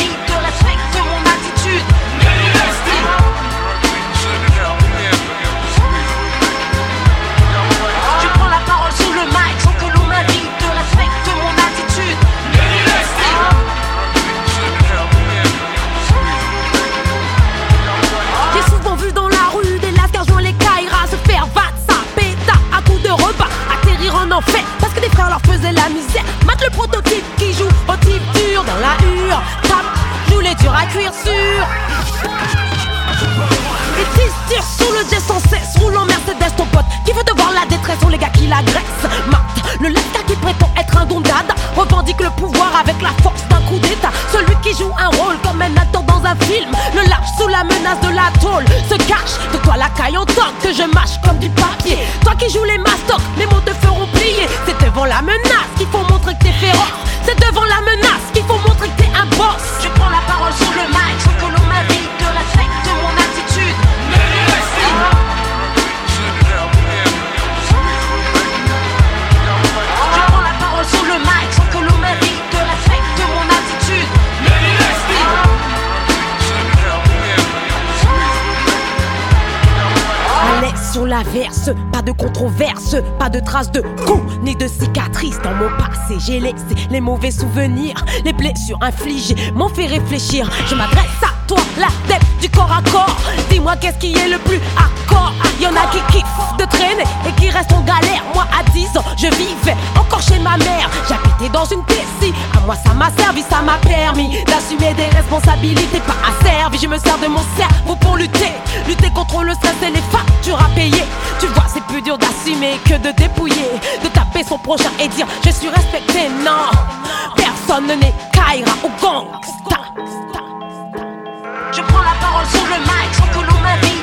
la misère. Mate le prototype qui joue au type dur dans la hure, tape, joue les durs à cuire sûr. Et tire sous le jet sans cesse, roule en Mercedes ton pote qui veut te voir la détresse, sont les gars qui l'agressent. Mate, le lascar qui prétend être un don dada, revendique le pouvoir avec la force d'un coup d'état. Celui qui joue un rôle comme un acteur dans un film, le lâche sous la menace de la tôle, se cache de toi la caille en que je mâche comme du papier. Toi qui joues les mastocs, mes mots te feront plier. C'est devant la menace qu'il faut montrer que t'es féroce. C'est devant la menace qu'il faut montrer que t'es un boss. Je prends la parole sur le mic sans que l'on m'invite de respecte mon attitude. Je prends la parole sur le mic sans que l'on m'invite de respecte mon attitude. L'aise sur la verse, de controverse, pas de traces de coups ni de cicatrices dans mon passé. J'ai laissé les mauvais souvenirs, les blessures infligées m'ont fait réfléchir. Je m'adresse à toi, la tête du corps à corps. Dis-moi qu'est-ce qui est le plus accord. Y en a qui kiffent de traîner et qui restent en galère. Moi à 10 ans, je vivais encore chez ma mère. J'habitais dans une piscine. À moi ça m'a servi, ça m'a permis d'assumer des responsabilités pas asservies. Je me sers de mon cerveau pour lutter, lutter contre le stress et les factures à payer. Tu vois, c'est plus dur d'assumer que de dépouiller, de taper son prochain et dire je suis respecté. Non, personne n'est Kaira ou gangsta. Je prends la parole sur le mic sans que l'on m'invite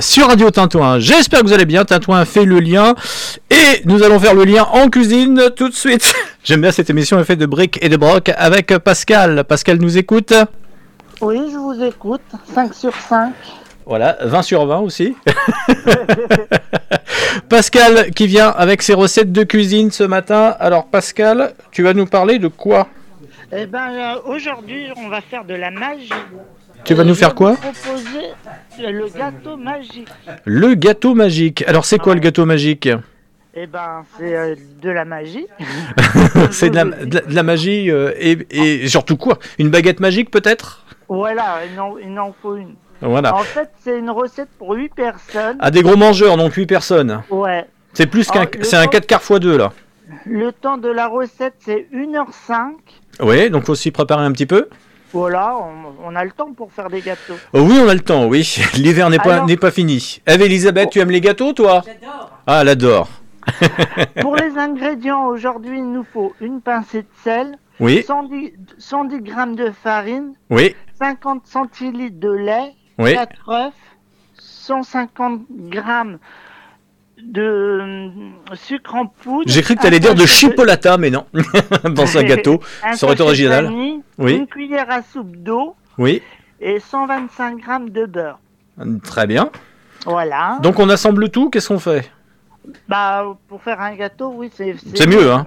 sur Radio Tintouin. J'espère que vous allez bien. Tintouin fait le lien. Et nous allons faire le lien en cuisine tout de suite. J'aime bien cette émission, elle fait de briques et de broc avec Pascal. Pascal nous écoute. Oui, je vous écoute. 5 sur 5. Voilà, 20 sur 20 aussi. Pascal qui vient avec ses recettes de cuisine ce matin. Alors Pascal, tu vas nous parler de quoi? Eh ben, euh, aujourd'hui, on va faire de la magie. Tu vas nous faire quoi proposer le gâteau magique. Le gâteau magique. Alors c'est quoi le gâteau magique? Eh ben, c'est euh, de la magie. C'est de la, de la- de la magie euh, et, et surtout quoi? Une baguette magique peut-être? Voilà, il en, il en faut une. Voilà. En fait, c'est une recette pour 8 personnes. À des gros mangeurs, donc 8 personnes. Ouais. C'est plus qu'un, le c'est un temps- 4 quarts x 2 là. Le temps de la recette, c'est 1h05. Oui, donc faut s'y préparer un petit peu. Voilà, on, on a le temps pour faire des gâteaux. Oh oui, on a le temps, oui. L'hiver n'est pas, n'est pas fini. Eve Elisabeth, tu aimes les gâteaux, toi? J'adore. Ah, elle adore. Pour les ingrédients, aujourd'hui, il nous faut une pincée de sel, Oui. 110, 110 grammes de farine, Oui. 50 centilitres de lait, Oui. 4 œufs, 150 grammes de euh, sucre en poudre. J'ai cru que tu allais dire de chipolata, mais non. Dans un gâteau. un Ça aurait été original. vanille, Oui. Une cuillère à soupe d'eau Oui. et 125 grammes de beurre. Très bien. Voilà. Donc on assemble tout, qu'est-ce qu'on fait? Bah, pour faire un gâteau, oui, c'est C'est mieux, hein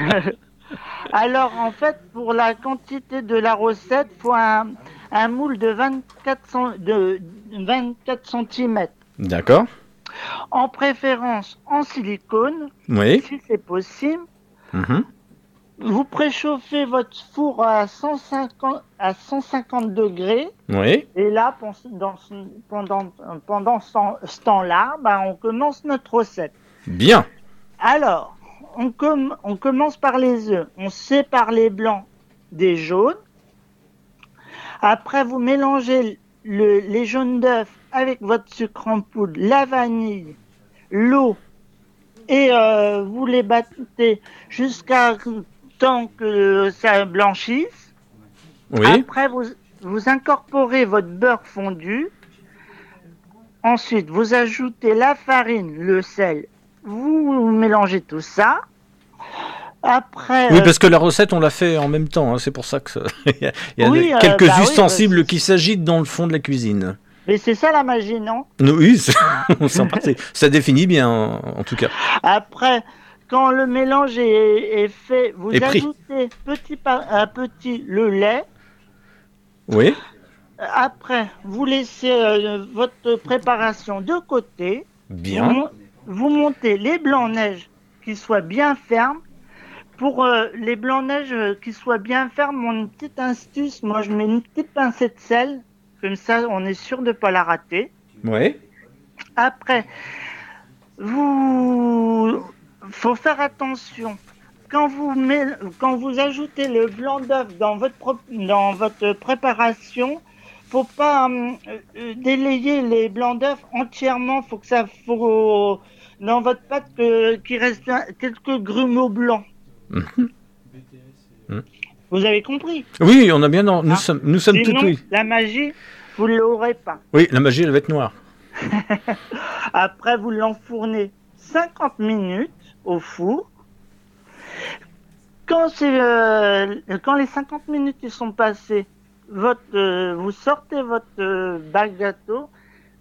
Alors, en fait, pour la quantité de la recette, il faut un, un moule de 24, cent- de 24 cm. D'accord. En préférence en silicone, Oui. si c'est possible. Mhm. Vous préchauffez votre four à 150, à 150 degrés. Oui. Et là, pendant, pendant ce temps- ce temps-là, bah, on commence notre recette. Bien. Alors, on, com- on commence par les œufs. On sépare les blancs des jaunes. Après, vous mélangez le- les jaunes d'œufs avec votre sucre en poudre, la vanille, l'eau, et euh, vous les battez jusqu'à temps que ça blanchisse. Oui. Après, vous, vous incorporez votre beurre fondu. Ensuite, vous ajoutez la farine, le sel. Vous mélangez tout ça. Après, Oui, euh, parce que la recette, on l'a fait en même temps. hein, C'est pour ça que ça- il y a, euh, quelques bah oui, ustensiles qui s'agitent dans le fond de la cuisine. Mais c'est ça la magie, non Oui, ça définit bien, en, en tout cas. Après, quand le mélange est, est fait, vous Est pris. ajoutez petit à petit le lait. Oui. Après, vous laissez euh, votre préparation de côté. Bien. Vous montez les blancs-neiges qui soient bien fermes. Pour euh, les blancs-neiges euh, qui soient bien fermes, mon petite astuce, moi je mets une petite pincée de sel. Comme ça, on est sûr de ne pas la rater. Oui. Après, vous faut faire attention. Quand vous, met- quand vous ajoutez le blanc d'œuf dans votre, pro- dans votre préparation, faut pas hum, euh, délayer les blancs d'œuf entièrement. Faut que ça faut dans votre pâte que- qu'il reste quelques grumeaux blancs. Vous avez compris Oui, on a bien. Nous sommes, nous sommes Sinon, tout oui. la magie, vous l'aurez pas. Oui, la magie, elle va être noire. Après, vous l'enfournez 50 minutes au four. Quand, euh, quand les 50 minutes ils sont passées, votre, euh, vous sortez votre euh, bac gâteau,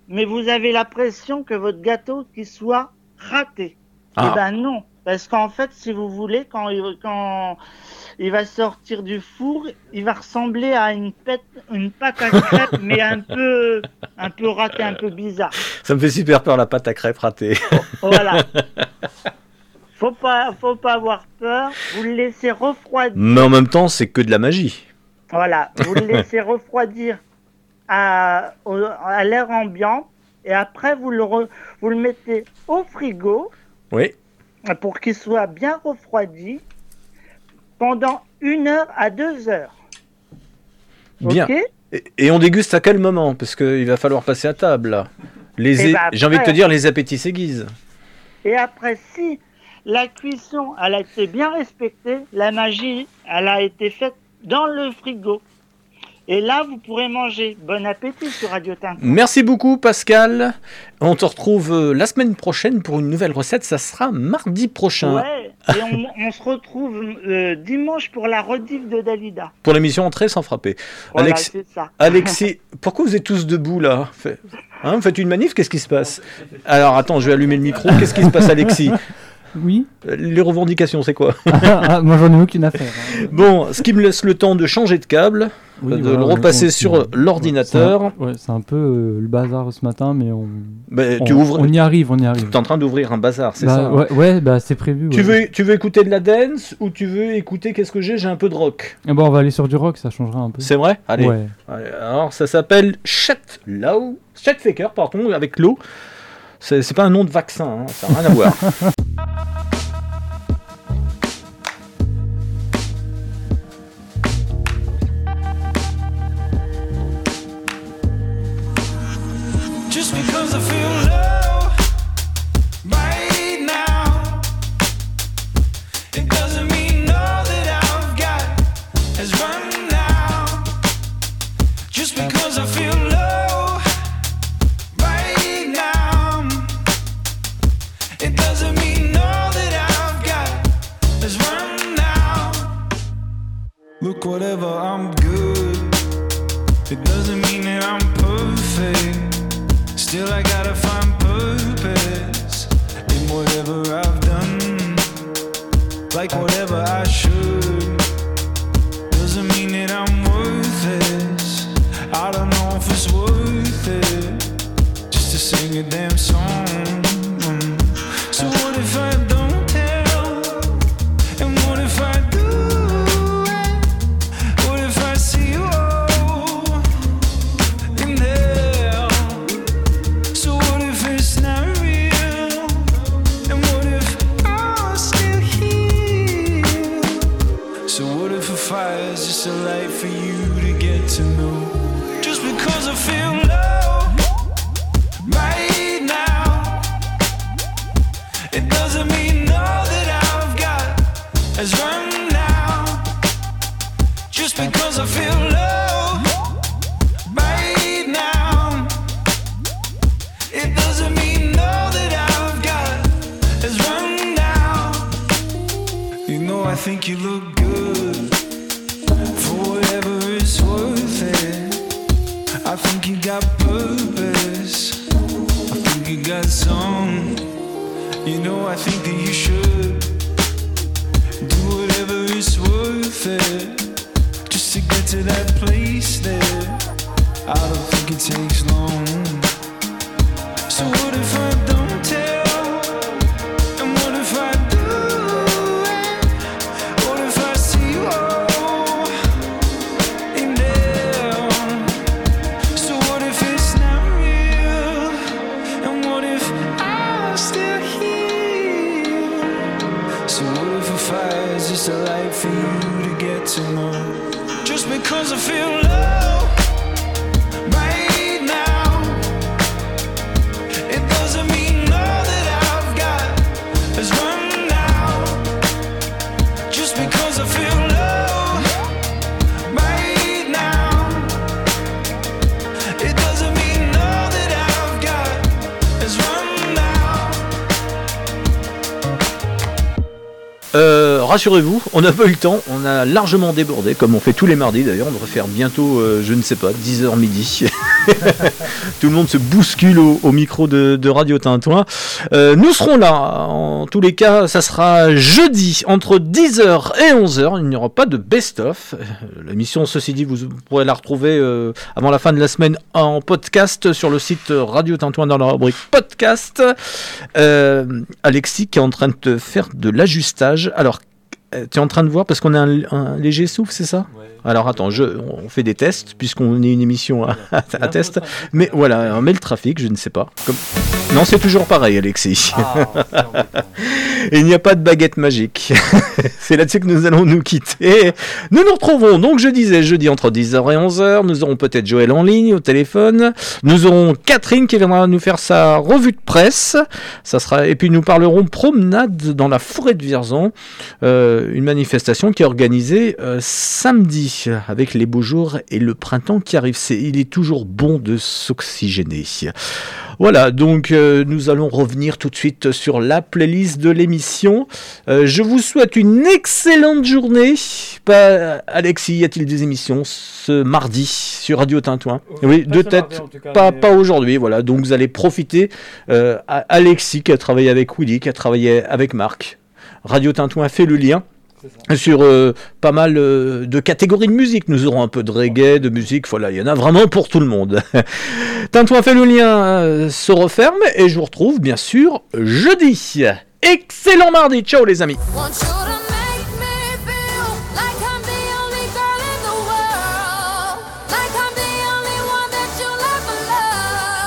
mais vous avez l'impression que votre gâteau qui soit raté. Ah. Eh ben non, parce qu'en fait, si vous voulez, quand il, quand il va sortir du four, il va ressembler à une, pète, une pâte à crêpes, mais un peu, un peu raté, un peu bizarre. Ça me fait super peur la pâte à crêpes ratée. Voilà. Faut pas, faut pas avoir peur. Vous le laissez refroidir. Mais en même temps, c'est que de la magie. Voilà. Vous le laissez refroidir à, à l'air ambiant. Et après, vous le, re- vous le mettez au frigo Oui. pour qu'il soit bien refroidi pendant une heure à deux heures. Bien. Et, et on déguste à quel moment? Parce qu'il va falloir passer à table. là. Les Eh ben, J'ai envie de te dire, les appétits s'aiguisent. Et après, si la cuisson elle a été bien respectée, la magie elle a été faite dans le frigo. Et là, vous pourrez manger. Bon appétit sur Radio Tintin. Merci beaucoup, Pascal. On te retrouve euh, la semaine prochaine pour une nouvelle recette. Ça sera mardi prochain. Ouais, et on, on se retrouve euh, dimanche pour la rediff de Dalida. Pour l'émission Entrée sans frapper. Voilà, Alex- c'est ça. Alexis, pourquoi vous êtes tous debout là? Hein, Vous faites une manif Qu'est-ce qui se passe? Alors attends, je vais allumer le micro. Qu'est-ce qui se passe, Alexis? Oui. Euh, Les revendications, c'est quoi Ah, moi j'en ai aucune affaire. hein. Bon, ce qui me laisse le temps de changer de câble, Oui, de voilà, le repasser on- sur ouais, l'ordinateur. c'est un- Ouais, c'est un peu euh, le bazar ce matin, mais on. Bah, on, tu ouvres- on y arrive, on y arrive. Tu es en train d'ouvrir un bazar, c'est Bah, ça hein ouais, ouais, bah c'est prévu. Tu veux, tu veux écouter de la dance ou tu veux écouter qu'est-ce que j'ai? J'ai un peu de rock. Ah bah, on va aller sur du rock, ça changera un peu. C'est vrai? Allez. Allez, Alors, ça s'appelle Chet Low. Chet Faker, pardon, avec l'eau. C'est pas un nom de vaccin, hein, ça n'a rien à voir. Look, whatever, I'm good. It doesn't mean that I'm perfect. Still, I gotta find purpose in whatever I've done. Like whatever I should. Doesn't mean that I'm worthless. I don't know if it's worth it just to sing a damn song. Rassurez-vous, on n'a pas eu le temps, on a largement débordé, comme on fait tous les mardis d'ailleurs, on devrait faire bientôt, euh, je ne sais pas, 10h midi. Tout le monde se bouscule au, micro de, Radio Tintouin. Euh, nous serons là, en tous les cas, ça sera jeudi, entre 10h et 11h, il n'y aura pas de best-of. Euh, L'émission, ceci dit, vous pourrez la retrouver avant la fin de la semaine en podcast sur le site Radio Tintouin dans la rubrique podcast. Alexis qui est en train de faire de l'ajustage. Alors, tu es en train de voir parce qu'on a un, un léger souffle, c'est ça? Alors attends, je, on fait des tests puisqu'on est une émission à, à, à test. Mais voilà, on met le trafic, je ne sais pas. Comme... Non, c'est toujours pareil, Alexis. Il n'y a pas de baguette magique. c'est là-dessus que nous allons nous quitter. Nous nous retrouvons donc, je disais, jeudi entre 10h et 11h. Nous aurons peut-être Joël en ligne au téléphone. Nous aurons Catherine qui viendra nous faire sa revue de presse. Ça sera et puis nous parlerons promenade dans la forêt de Vierzon. Euh, une manifestation qui est organisée euh, samedi avec les beaux jours et le printemps qui arrive. Il est toujours bon de s'oxygéner. Voilà, donc euh, nous allons revenir tout de suite sur la playlist de l'émission. Euh, je vous souhaite une excellente journée. Alexis, y a-t-il des émissions ce mardi sur Radio Tintouin? Oui, mardi, en tout cas, pas, mais- pas aujourd'hui. Voilà, donc vous allez profiter. Euh, à- Alexis qui a travaillé avec Willy, qui a travaillé avec Marc. Radio Tintouin fait le lien sur euh, pas mal euh, de catégories de musique. Nous aurons un peu de reggae, de musique, voilà, il y en a vraiment pour tout le monde. Tintouin fait le lien euh, se referme et je vous retrouve bien sûr jeudi. Excellent mardi, ciao les amis.